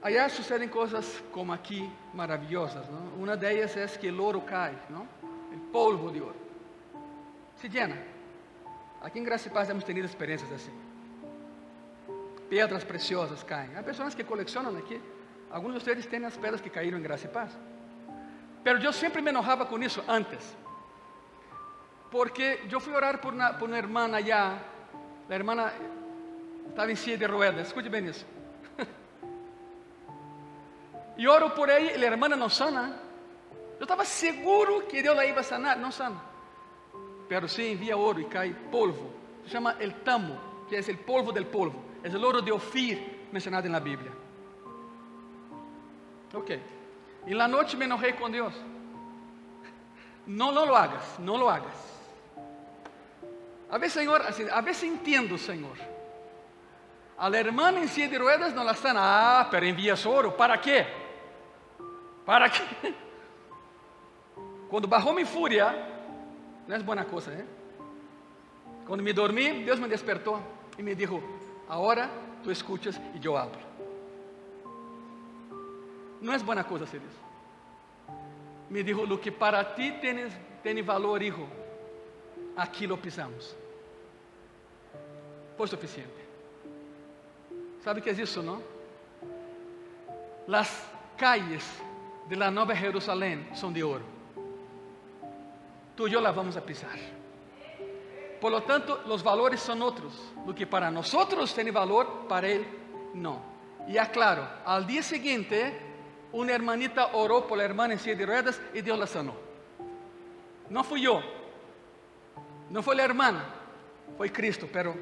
allá sucedem coisas como aqui maravilhosas. Não? Uma delas é que o ouro cai, não? o polvo de ouro llena. Aqui em Graça e Paz temos tenido experiências assim. Pedras preciosas caem. Há pessoas que colecionam aqui. Alguns de vocês têm as pedras que caíram em Graça e Paz. Pero eu sempre me enojava com isso antes. Porque eu fui orar por uma, por uma irmã allá. A irmã estava em silla de ruedas. Escute bem isso. E oro por ela e a irmã não sana. Eu estava seguro que Deus a ia sanar, não sana. Pero sim envia ouro e cai polvo. Se chama el tamo, que é o polvo del polvo. É o ouro de Ofir mencionado na Bíblia. Ok. E na noite me enojei com Deus. Não, não lo hagas, não lo hagas. A ver, Senhor, a se entendo, Senhor. A la hermana en silla de ruedas no la están. Ah, pero envías oro. ¿Para quê? ¿Para quê? Quando barrou minha fúria, não é boa coisa, né? Quando me dormi, Deus me despertou e me disse: Agora tu escuchas e eu hablo. Não é boa coisa ser isso. Me disse: Lo que para ti tem, tem valor, hijo, aqui lo pisamos. Foi suficiente. ¿Sabe qué es eso, no? Las calles de la Nueva Jerusalén son de oro. Tú y yo las vamos a pisar. Por lo tanto, los valores son otros. Lo que para nosotros tiene valor, para él no. Y aclaro, al día siguiente, una hermanita oró por la hermana en silla de ruedas y Dios la sanó. No fui yo, no fue la hermana, fue Cristo, pero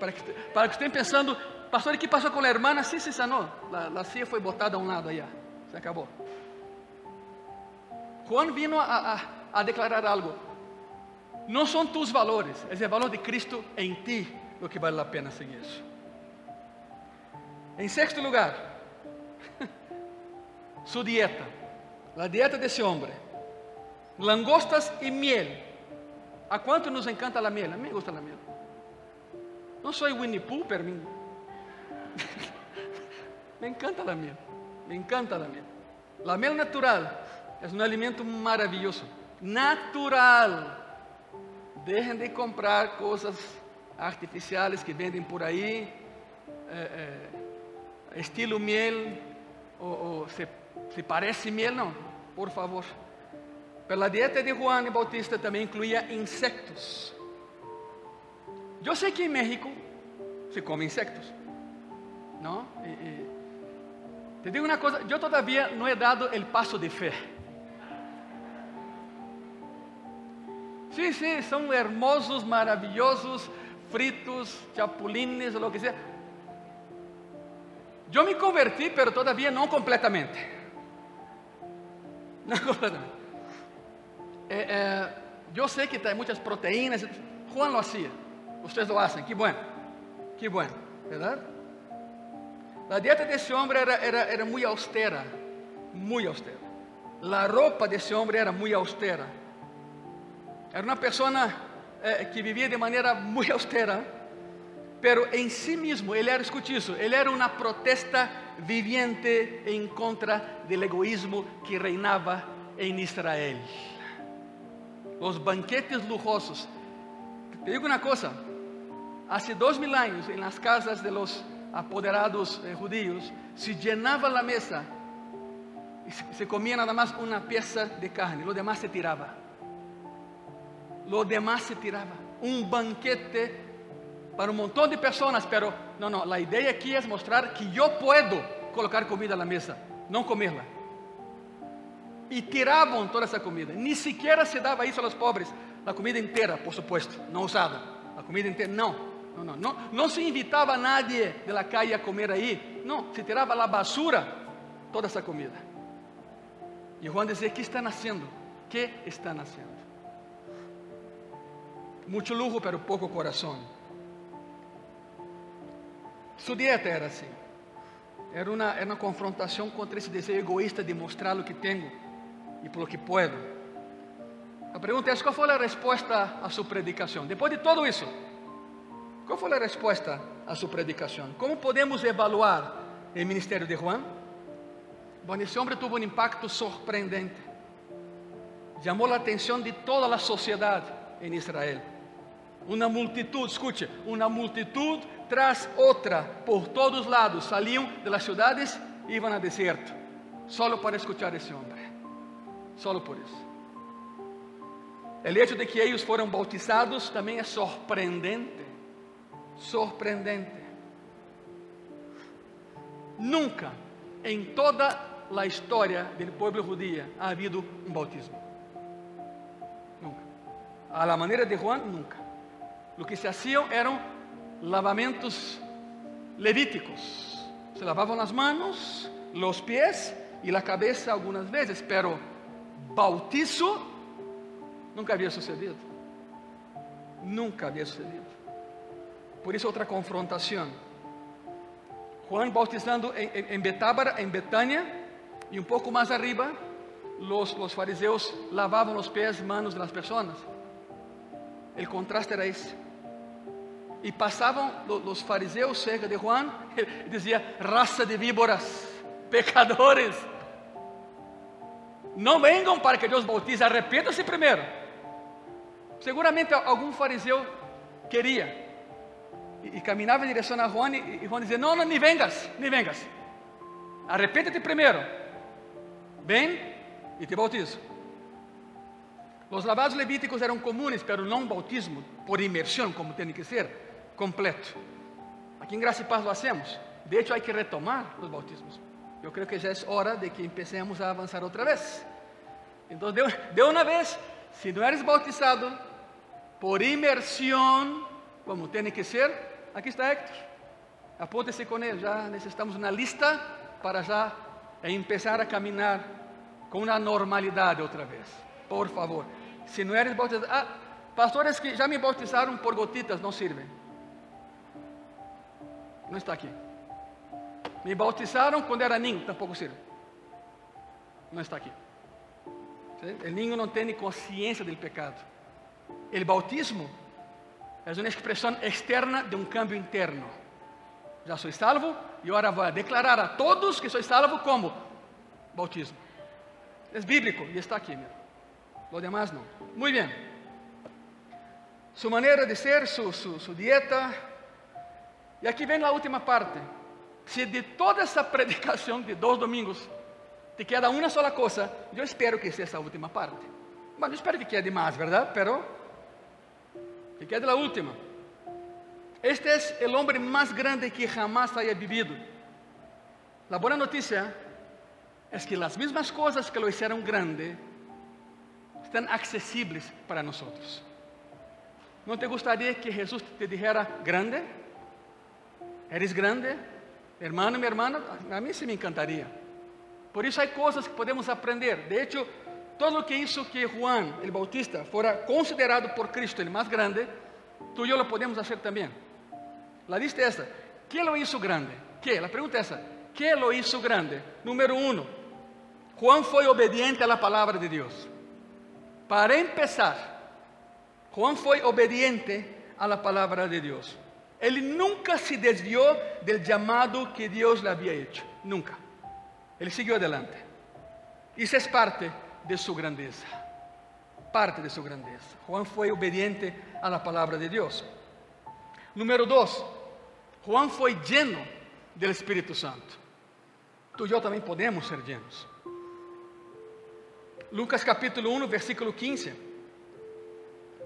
para que, para que estén pensando, Pastor, ¿y qué pasó con la hermana? Sí, se sanó. La, la fue botada a un lado allá. Se acabó. Juan vino a, a, a declarar algo. No son tus valores, es el valor de Cristo en ti lo que vale la pena seguir eso. En sexto lugar, su dieta, la dieta de ese hombre, langostas y miel. ¿A cuánto nos encanta la miel? A mí me gusta la miel. No soy Winnie Pooh, pero me me encanta la miel, me encanta la miel. La miel natural es un alimento maravilloso, natural. Dejen de comprar cosas artificiales que venden por ahí, eh, eh, estilo miel, o, o se, parece miel, não, por favor. Pero la dieta de Juan Bautista também incluía insectos. Eu sei que em México se come insectos. ¿no? Y, y, te digo una cosa, yo todavía no he dado el paso de fe. Sí, sí, son hermosos, maravillosos, fritos, chapulines, lo que sea. Yo me convertí, pero todavía no completamente. No completamente. Eh, eh, yo sé que hay muchas proteínas. Juan lo hacía. Ustedes lo hacen. Qué bueno. Qué bueno. ¿Verdad? A dieta desse homem era, era, era muito austera, muito austera. A roupa desse homem era muito austera. Era uma pessoa eh, que vivia de maneira muito austera, pero em si mesmo ele era, escute isso, ele era uma protesta viviente em contra do egoísmo que reinava em Israel. Os banquetes lujosos. Te digo uma coisa, há dois mil anos, em las casas de los apoderados eh, judíos, se llenaba la mesa y se comía nada más una pieza de carne, lo demás se tiraba. Lo demás se tiraba. Un banquete para un montón de personas, pero no, no, la idea aquí es mostrar que yo puedo colocar comida a la mesa, no comerla. Y tiraban toda esa comida, ni siquiera se daba eso a los pobres, la comida entera, por supuesto, no usada, la comida entera, no. Não, não, não se invitava a nadie de la calle a comer aí. Não, se tirava a basura toda essa comida. E Juan dizia: que está nascendo? Que está nascendo? Muito lujo, pero pouco coração. Sua dieta era assim. Era uma, era uma confrontação contra esse desejo egoísta de mostrar o que tenho e por lo que puedo. A pergunta é: qual foi a resposta a sua predicação? Depois de tudo isso, qual foi a resposta a sua predicação? Como podemos evaluar o ministério de Juan? Bom, esse homem teve um impacto surpreendente. Chamou a atenção de toda a sociedade em Israel. Uma multitud, escute, uma multitud tras outra, por todos os lados, saliam das cidades e iam ao deserto, solo para escuchar esse homem. Solo por isso. O hecho de que eles foram bautizados também é surpreendente sorprendente. Nunca em toda la historia del pueblo judío ha habido un bautismo. Nunca. A la manera de Juan, nunca. Lo que se hacían eran lavamentos levíticos. Se lavavam las manos, los pies y la cabeza algunas veces, pero bautizo nunca había sucedido. Nunca había sucedido. Por isso, outra confrontação. Juan bautizando em, Betábara, em Betânia, e um pouco mais arriba, os, os fariseus lavavam os pés manos das pessoas. O contraste era esse. E passavam os fariseus cerca de Juan e dizia: raça de víboras, pecadores. Não venham para que Deus bautize, arrependa-se primeiro. Seguramente algum fariseu queria. E, e caminhava em direção a Juan e, e Juan dizia: Não, não, nem vengas, nem vengas. Arrependa-te primeiro. Vem e te bautizo. Os lavados levíticos eram comuns, pero não bautismo por imersão, como tem que ser, completo. Aqui em Graça e Paz lo hacemos. De hecho, hay que retomar os bautismos. Eu creio que já é hora de que empecemos a avançar outra vez. Então, de, uma vez, se não eres bautizado por imersão, como tem que ser, aqui está Héctor. Aponte-se com ele, já necessitamos uma lista para já começar a caminhar com uma normalidade outra vez. Por favor. Se não eres bautizado, ah, pastores que já me bautizaram por gotitas não servem. Não está aqui. Me bautizaram quando era ninho, tampouco serve. Não está aqui. O ninho não tem consciência do pecado. O bautismo é uma expressão externa de um cambio interno. Já sou salvo e agora vou declarar a todos que sou salvo como bautismo. É bíblico e está aqui. Meu. Lo demás não. Muito bem. Sua maneira de ser, sua dieta. E aqui vem a última parte. Se de toda essa predicação de dois domingos te queda uma sola coisa, eu espero que seja essa última parte. Mas eu espero que quede mais, verdade? Pero que quede a última. Este é o homem mais grande que jamás haya vivido. A boa notícia é que as mesmas coisas que lo hicieron grande estão acessíveis para nós. ¿Não te gostaria que Jesus te dijera grande? ¿Eres grande? Hermano, minha irmã, a mim sim me encantaria. Por isso há coisas que podemos aprender. De hecho, todo que hizo que Juan, el Bautista, fora considerado por Cristo el mais grande, tú e eu lo podemos fazer também. La lista é esta. ¿Qué lo hizo grande? ¿Qué? La pregunta es esa. ¿Qué lo hizo grande? Número uno, Juan foi obediente a la palabra de Deus. Para empezar, Juan foi obediente a la palabra de Deus. Ele nunca se desviou del chamado que Deus lhe havia hecho. Nunca. Ele seguiu adelante. Isso é parte de sua grandeza. Parte de sua grandeza. Juan foi obediente a la palavra de Deus. Número dois, Juan foi lleno do Espírito Santo. Tu e eu também podemos ser llenos. Lucas capítulo 1, versículo 15.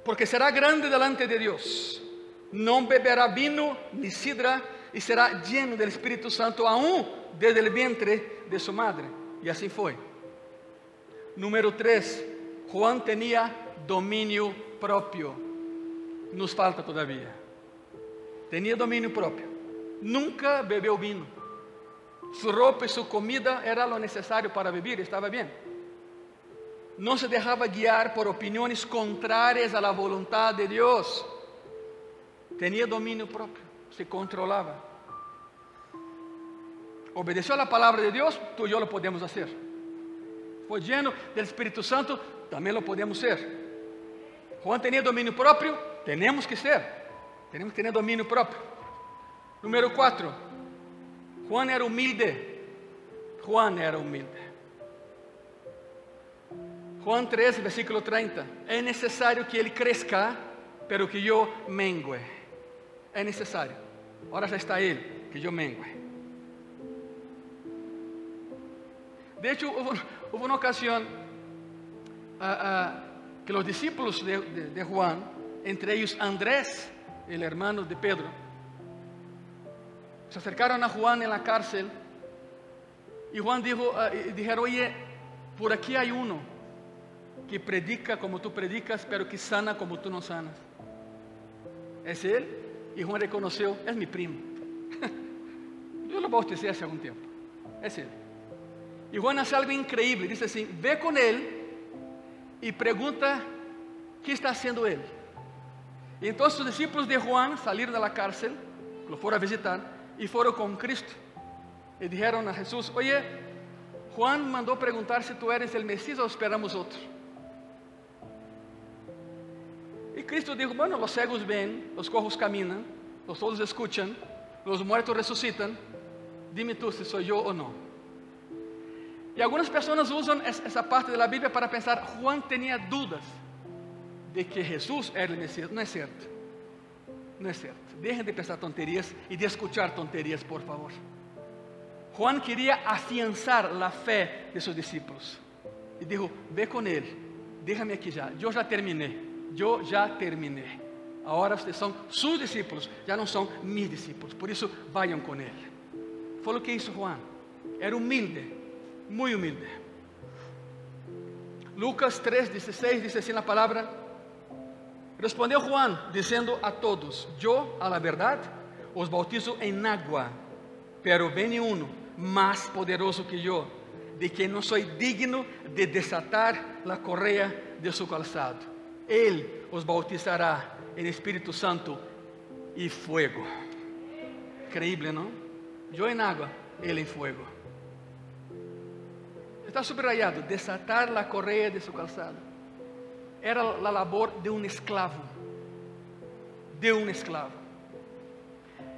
Porque será grande delante de Deus não beberá vinho ni sidra e será lleno do Espírito Santo aún desde o vientre de sua madre. E assim foi. Número 3. Juan tinha domínio próprio. Nos falta todavia. Tinha domínio próprio. Nunca bebeu vinho. Sua roupa e sua comida era lo necessário para beber, estava bem. Não se deixava guiar por opiniões contrárias à vontade de Deus tinha domínio próprio, se controlava. Obedeceu a palavra de Deus, tu e eu lo podemos fazer. Foi lleno do Espírito Santo, também lo podemos ser. Juan tinha domínio próprio, temos que ser. Temos que ter domínio próprio. Número 4. Juan era humilde. Juan era humilde. Juan 13, versículo 30. É necessário que ele cresça, pero que eu mengue é necessário. Agora já está Ele, que eu mengue. De hecho, hubo, una ocasión uh, uh, que los discípulos de, Juan, entre ellos Andrés, el hermano de Pedro, se acercaron a Juan en la cárcel Y Juan dijo, ah, dijeron, oye, por aquí hay uno que predica como tú predicas, pero que sana como tú no sanas. ¿Es él? Y Juan reconoció, es mi primo. Yo lo bauticé hace algún tiempo. Es él. Y Juan hace algo increíble. Dice así, ve con él y pregunta qué está haciendo él. Entonces los discípulos de Juan salieron de la cárcel, lo fueron a visitar y fueron con Cristo. Y dijeron a Jesús, oye, Juan mandó preguntar si tú eres el Mesías o esperamos otro. Y Cristo dijo, bueno, los cegos ven, los cojos caminan, los todos escuchan, los muertos resucitan. Dime tú si soy yo o no. Y algunas personas usan esa parte de la Biblia para pensar, Juan tenía dudas de que Jesús era el Mesías. No es cierto. No es cierto. Dejen de pensar tonterías y de escuchar tonterías, por favor. Juan quería afianzar la fe de sus discípulos. Y dijo, ve con él, déjame aquí ya, yo ya terminé, yo ya terminé. Ahora ustedes son sus discípulos, ya no son mis discípulos. Por eso vayan con él. Fue lo que hizo Juan. Era humilde, muy humilde. Lucas 3, 16 dice así la palabra. Respondió Juan diciendo a todos, yo a la verdad os bautizo en agua, pero viene uno más poderoso que yo, de que no soy digno de desatar la correa de su calzado. Él os bautizará en Espíritu Santo y fuego. Increíble, ¿no? Yo en agua, Él en fuego. Está subrayado, desatar la correa de su calzado. Era la labor de un esclavo. De un esclavo.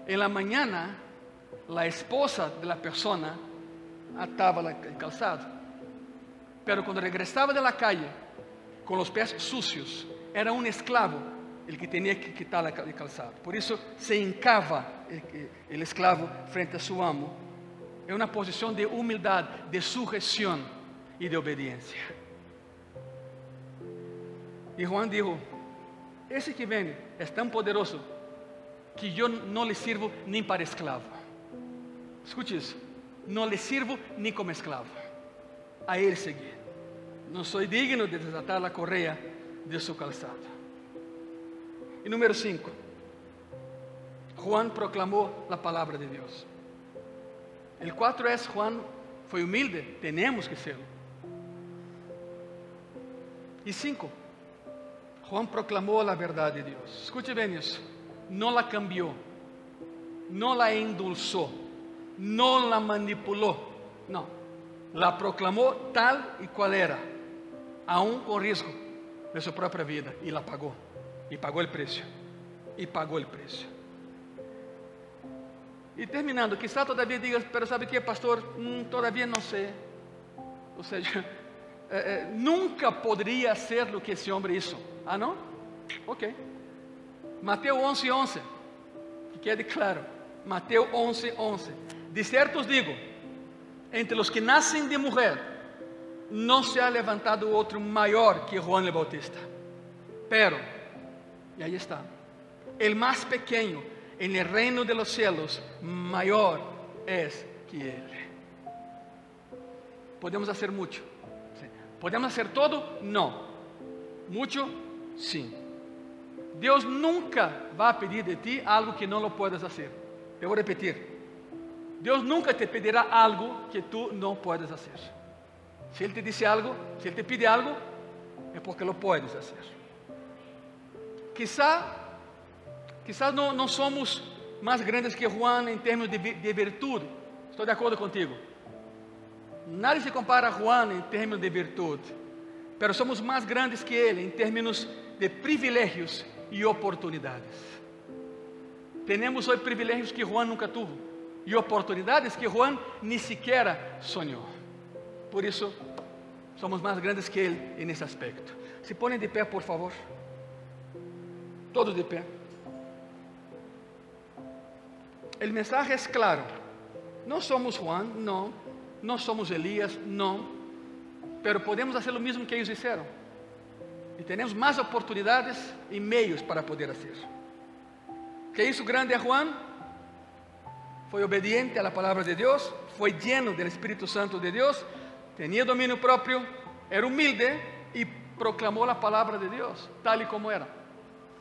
En la mañana, la esposa de la persona ataba el calzado. Pero cuando regresaba de la calle con los pies sucios, era un esclavo el que tenía que quitar el calzado. Por eso se el, el esclavo frente a su amo. Es una posición de humildad, de sujeción y de obediencia. Y Juan dijo, ese que viene es tan poderoso que yo no le sirvo ni para esclavo. Escute isso. Não lhe sirvo nem como esclavo. A ele seguir. Não sou digno de desatar a correia de sua calçada. E número 5. Juan proclamou a palavra de Deus. El 4 é Juan foi humilde, temos que ser. E 5. Juan proclamou a verdade de Deus. Escute bem isso. Não la cambiou. Não la endulçou no la manipuló, no, la proclamó tal y cual era, aún con riesgo de su propia vida, y la pagó, y pagó el precio, y pagó el precio. Y terminando, quizá todavía digas, pero ¿sabe qué, pastor? Mm, todavía no sé. O sea, yo, eh, nunca podría hacer lo que ese hombre hizo. ¿Ah, no? Ok. Mateo 11, 11. Que quede claro. Mateo 11, 11. De certo os digo: entre os que nascem de mulher, não se ha levantado outro maior que Juan el Bautista. Pero, e aí está, el mais pequeno en el reino de los cielos, maior es que ele. Podemos fazer muito. Podemos fazer todo? Não. Muito? Sim. Deus nunca vai pedir de ti algo que não lo puedas fazer. Eu vou repetir. Deus nunca te pedirá algo que tu não puedes fazer. Se Ele te disse algo, se Ele te pide algo, é porque lo puedes fazer. Quizá, quizás não, somos mais grandes que Juan em termos de, de. Estou de acordo contigo. Nada se compara a Juan em termos de virtude. Mas somos mais grandes que ele em termos de privilégios e oportunidades. Temos hoje privilégios que Juan nunca tuvo e oportunidades que Juan nem sequer sonhou. Por isso, somos mais grandes que ele nesse aspecto. Se põem de pé, por favor. Todos de pé. O mensagem é claro. Não somos Juan, não. Não somos Elias, não. Pero podemos fazer o mesmo que eles fizeram. E temos mais oportunidades e meios para poder fazer. Que isso grande é Juan? Foi obediente a la palabra de Dios, fue lleno del Espíritu Santo de Dios, tenía dominio propio, era humilde y proclamó la palabra de Dios tal y como era,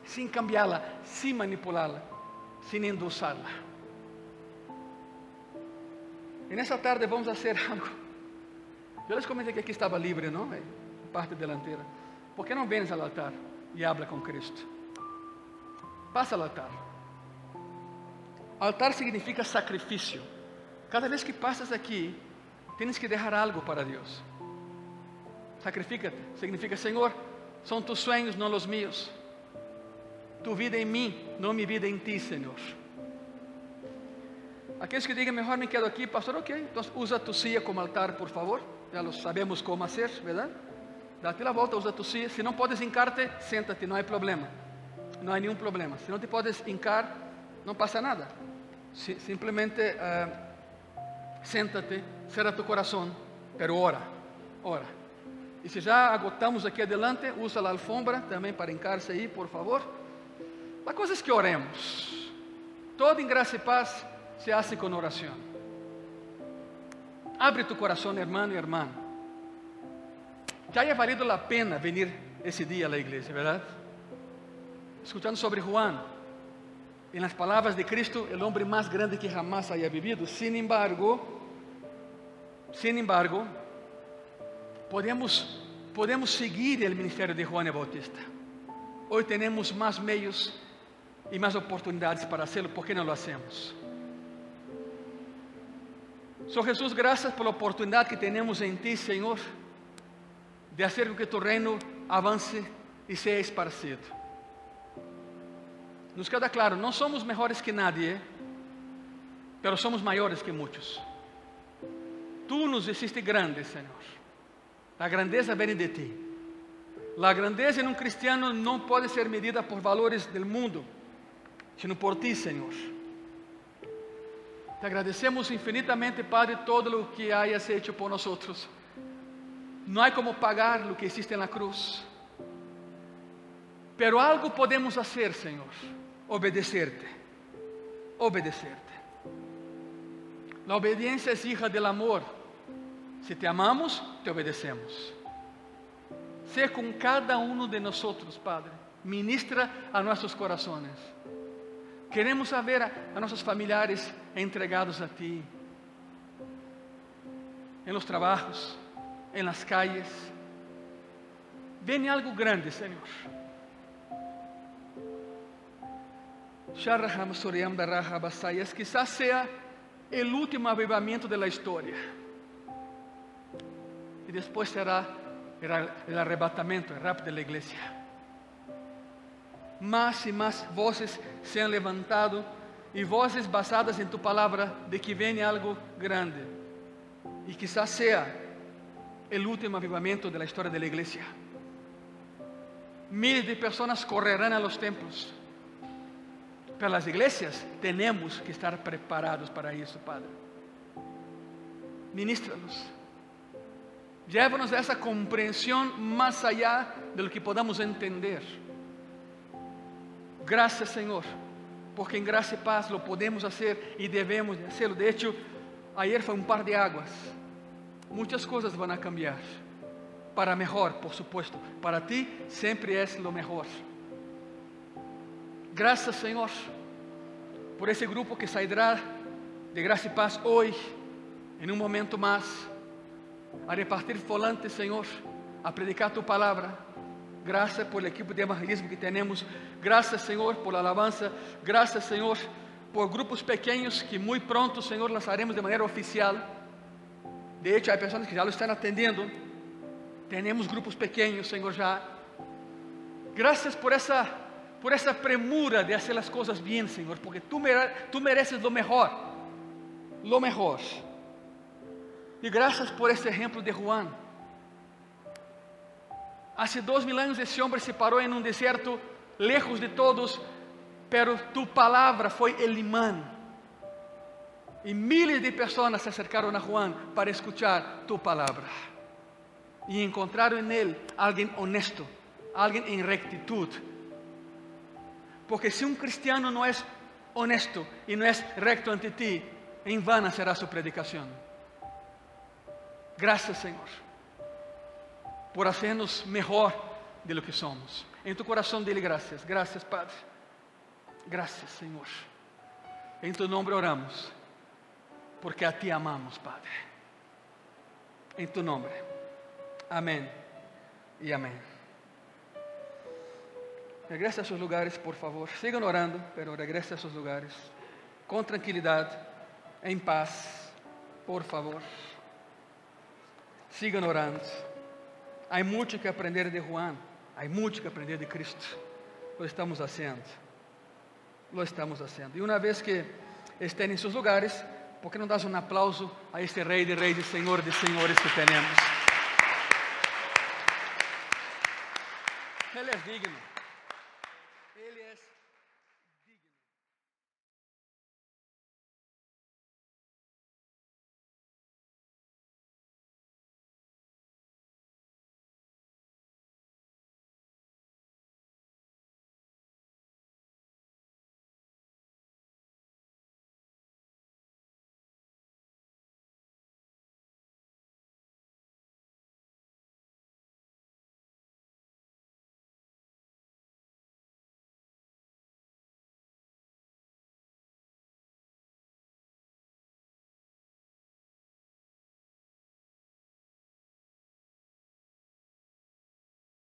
sin cambiarla, sin manipularla, sin endulzarla. En esa tarde vamos a hacer algo. Yo les comenté que aquí estaba libre, ¿no? En parte delantera. ¿Por qué no vienes al altar y habla con Cristo? Pasa al altar. Altar significa sacrificio. Cada vez que pasas aquí, tienes que dejar algo para Dios. Sacrifícate. Significa, Senhor, são tus sueños, não os míos. Tu vida em mim, não mi vida em ti, Senhor. Aqueles que digam, mejor me quedo aqui, pastor, ok. Então usa tu silla como altar, por favor. Já sabemos como fazer, verdade? Dá-te a volta, usa tu silla. Não podes hincarte, senta-te, não há problema. Não há nenhum problema. Se não te podes hincar, não passa nada. Si simplesmente uh, senta-te, cierra tu coração, pero ora, ora. E se já agotamos aqui adelante, usa a alfombra também para hincar-se aí, por favor. A coisa é que oremos. Todo em graça e paz se hace com oração. Abre tu coração, hermano e irmã. Já haya valido a pena venir esse dia à igreja, verdade? Escutando sobre Juan, em las palavras de Cristo, o homem mais grande que jamás haya vivido. Sin embargo, sin embargo, podemos, podemos seguir o ministério de Juan el Bautista. Hoje temos mais meios e mais oportunidades para hacerlo, ¿por que não lo hacemos? So Jesús, gracias por la oportunidad que tenemos en ti, Señor, de hacer que tu reino avance y sea esparcido. Nos queda claro, não somos melhores que nadie, pero somos maiores que muitos. Tu nos hiciste grandes, Senhor. A grandeza vem de ti. A grandeza em um cristiano não pode ser medida por valores do mundo, sino por ti, Senhor. Te agradecemos infinitamente, Padre, todo o que hayas hecho por nós. Não há como pagar o que existe na cruz. Pero algo podemos fazer, Senhor obedecerte. Obedecerte. La obediencia es hija del amor. Si te amamos, te obedecemos. Sé con cada uno de nosotros, Padre. Ministra a nuestros corazones. Queremos ver a, a nuestros familiares entregados a ti. En los trabajos, en las calles. Ven algo grande, Señor. quizás sea el último avivamiento de la historia. Y después será el arrebatamiento, el rap de la iglesia. Más y más voces se han levantado y voces basadas en tu palabra de que viene algo grande. Y quizás sea el último avivamiento de la historia de la iglesia. Miles de personas correrán a los templos pelas igrejas, temos que estar preparados para isso, Padre. Ministra-nos. Llévanos a essa compreensão mais allá de lo que podamos entender. Graças, Senhor, porque em graça e paz lo podemos fazer e devemos hacerlo. De hecho, ayer foi um par de águas. Muitas coisas vão a cambiar. Para melhor, por supuesto. Para ti sempre é lo melhor. Graças, Senhor, por esse grupo que sairá de graça e paz hoje, em um momento mais, a repartir volantes, Senhor, a predicar tu palavra. Graças por el equipo de evangelismo que temos. Graças, Senhor, por la alabanza. Graças, Senhor, por grupos pequenos que muito pronto, Senhor, lançaremos de maneira oficial. De hecho, há pessoas que já lo estão atendendo. Temos grupos pequenos, Senhor, já. Graças por essa por essa premura de fazer as coisas bem, Senhor, porque tu, tu mereces lo melhor, lo melhor. E graças por esse exemplo de Juan. Há dois mil anos esse homem se parou em um deserto, lejos de todos, pero tu palavra foi el imán. E miles de pessoas se acercaram a Juan para escuchar tu palavra. E encontraram em ele alguém honesto, alguém em rectitud, porque se um cristiano não é honesto e não é recto ante ti, en vana será su predicación. Gracias, Señor, por hacernos mejor de lo que somos. En tu corazón dile gracias. Gracias, Padre. Gracias, Señor. En tu nombre oramos, porque a ti amamos, Padre. En tu nombre. Amén y amén. Regrese a sus lugares, por favor. Sigan orando, pero regrese a sus lugares. Com tranquilidade, em paz, por favor. Sigan orando. Há muito que aprender de Juan. Há muito que aprender de Cristo. Lo estamos fazendo. Lo estamos fazendo. E uma vez que estén em seus lugares, por que não das um aplauso a este Rei de Reis e Senhor de Senhores que temos? Ele é digno.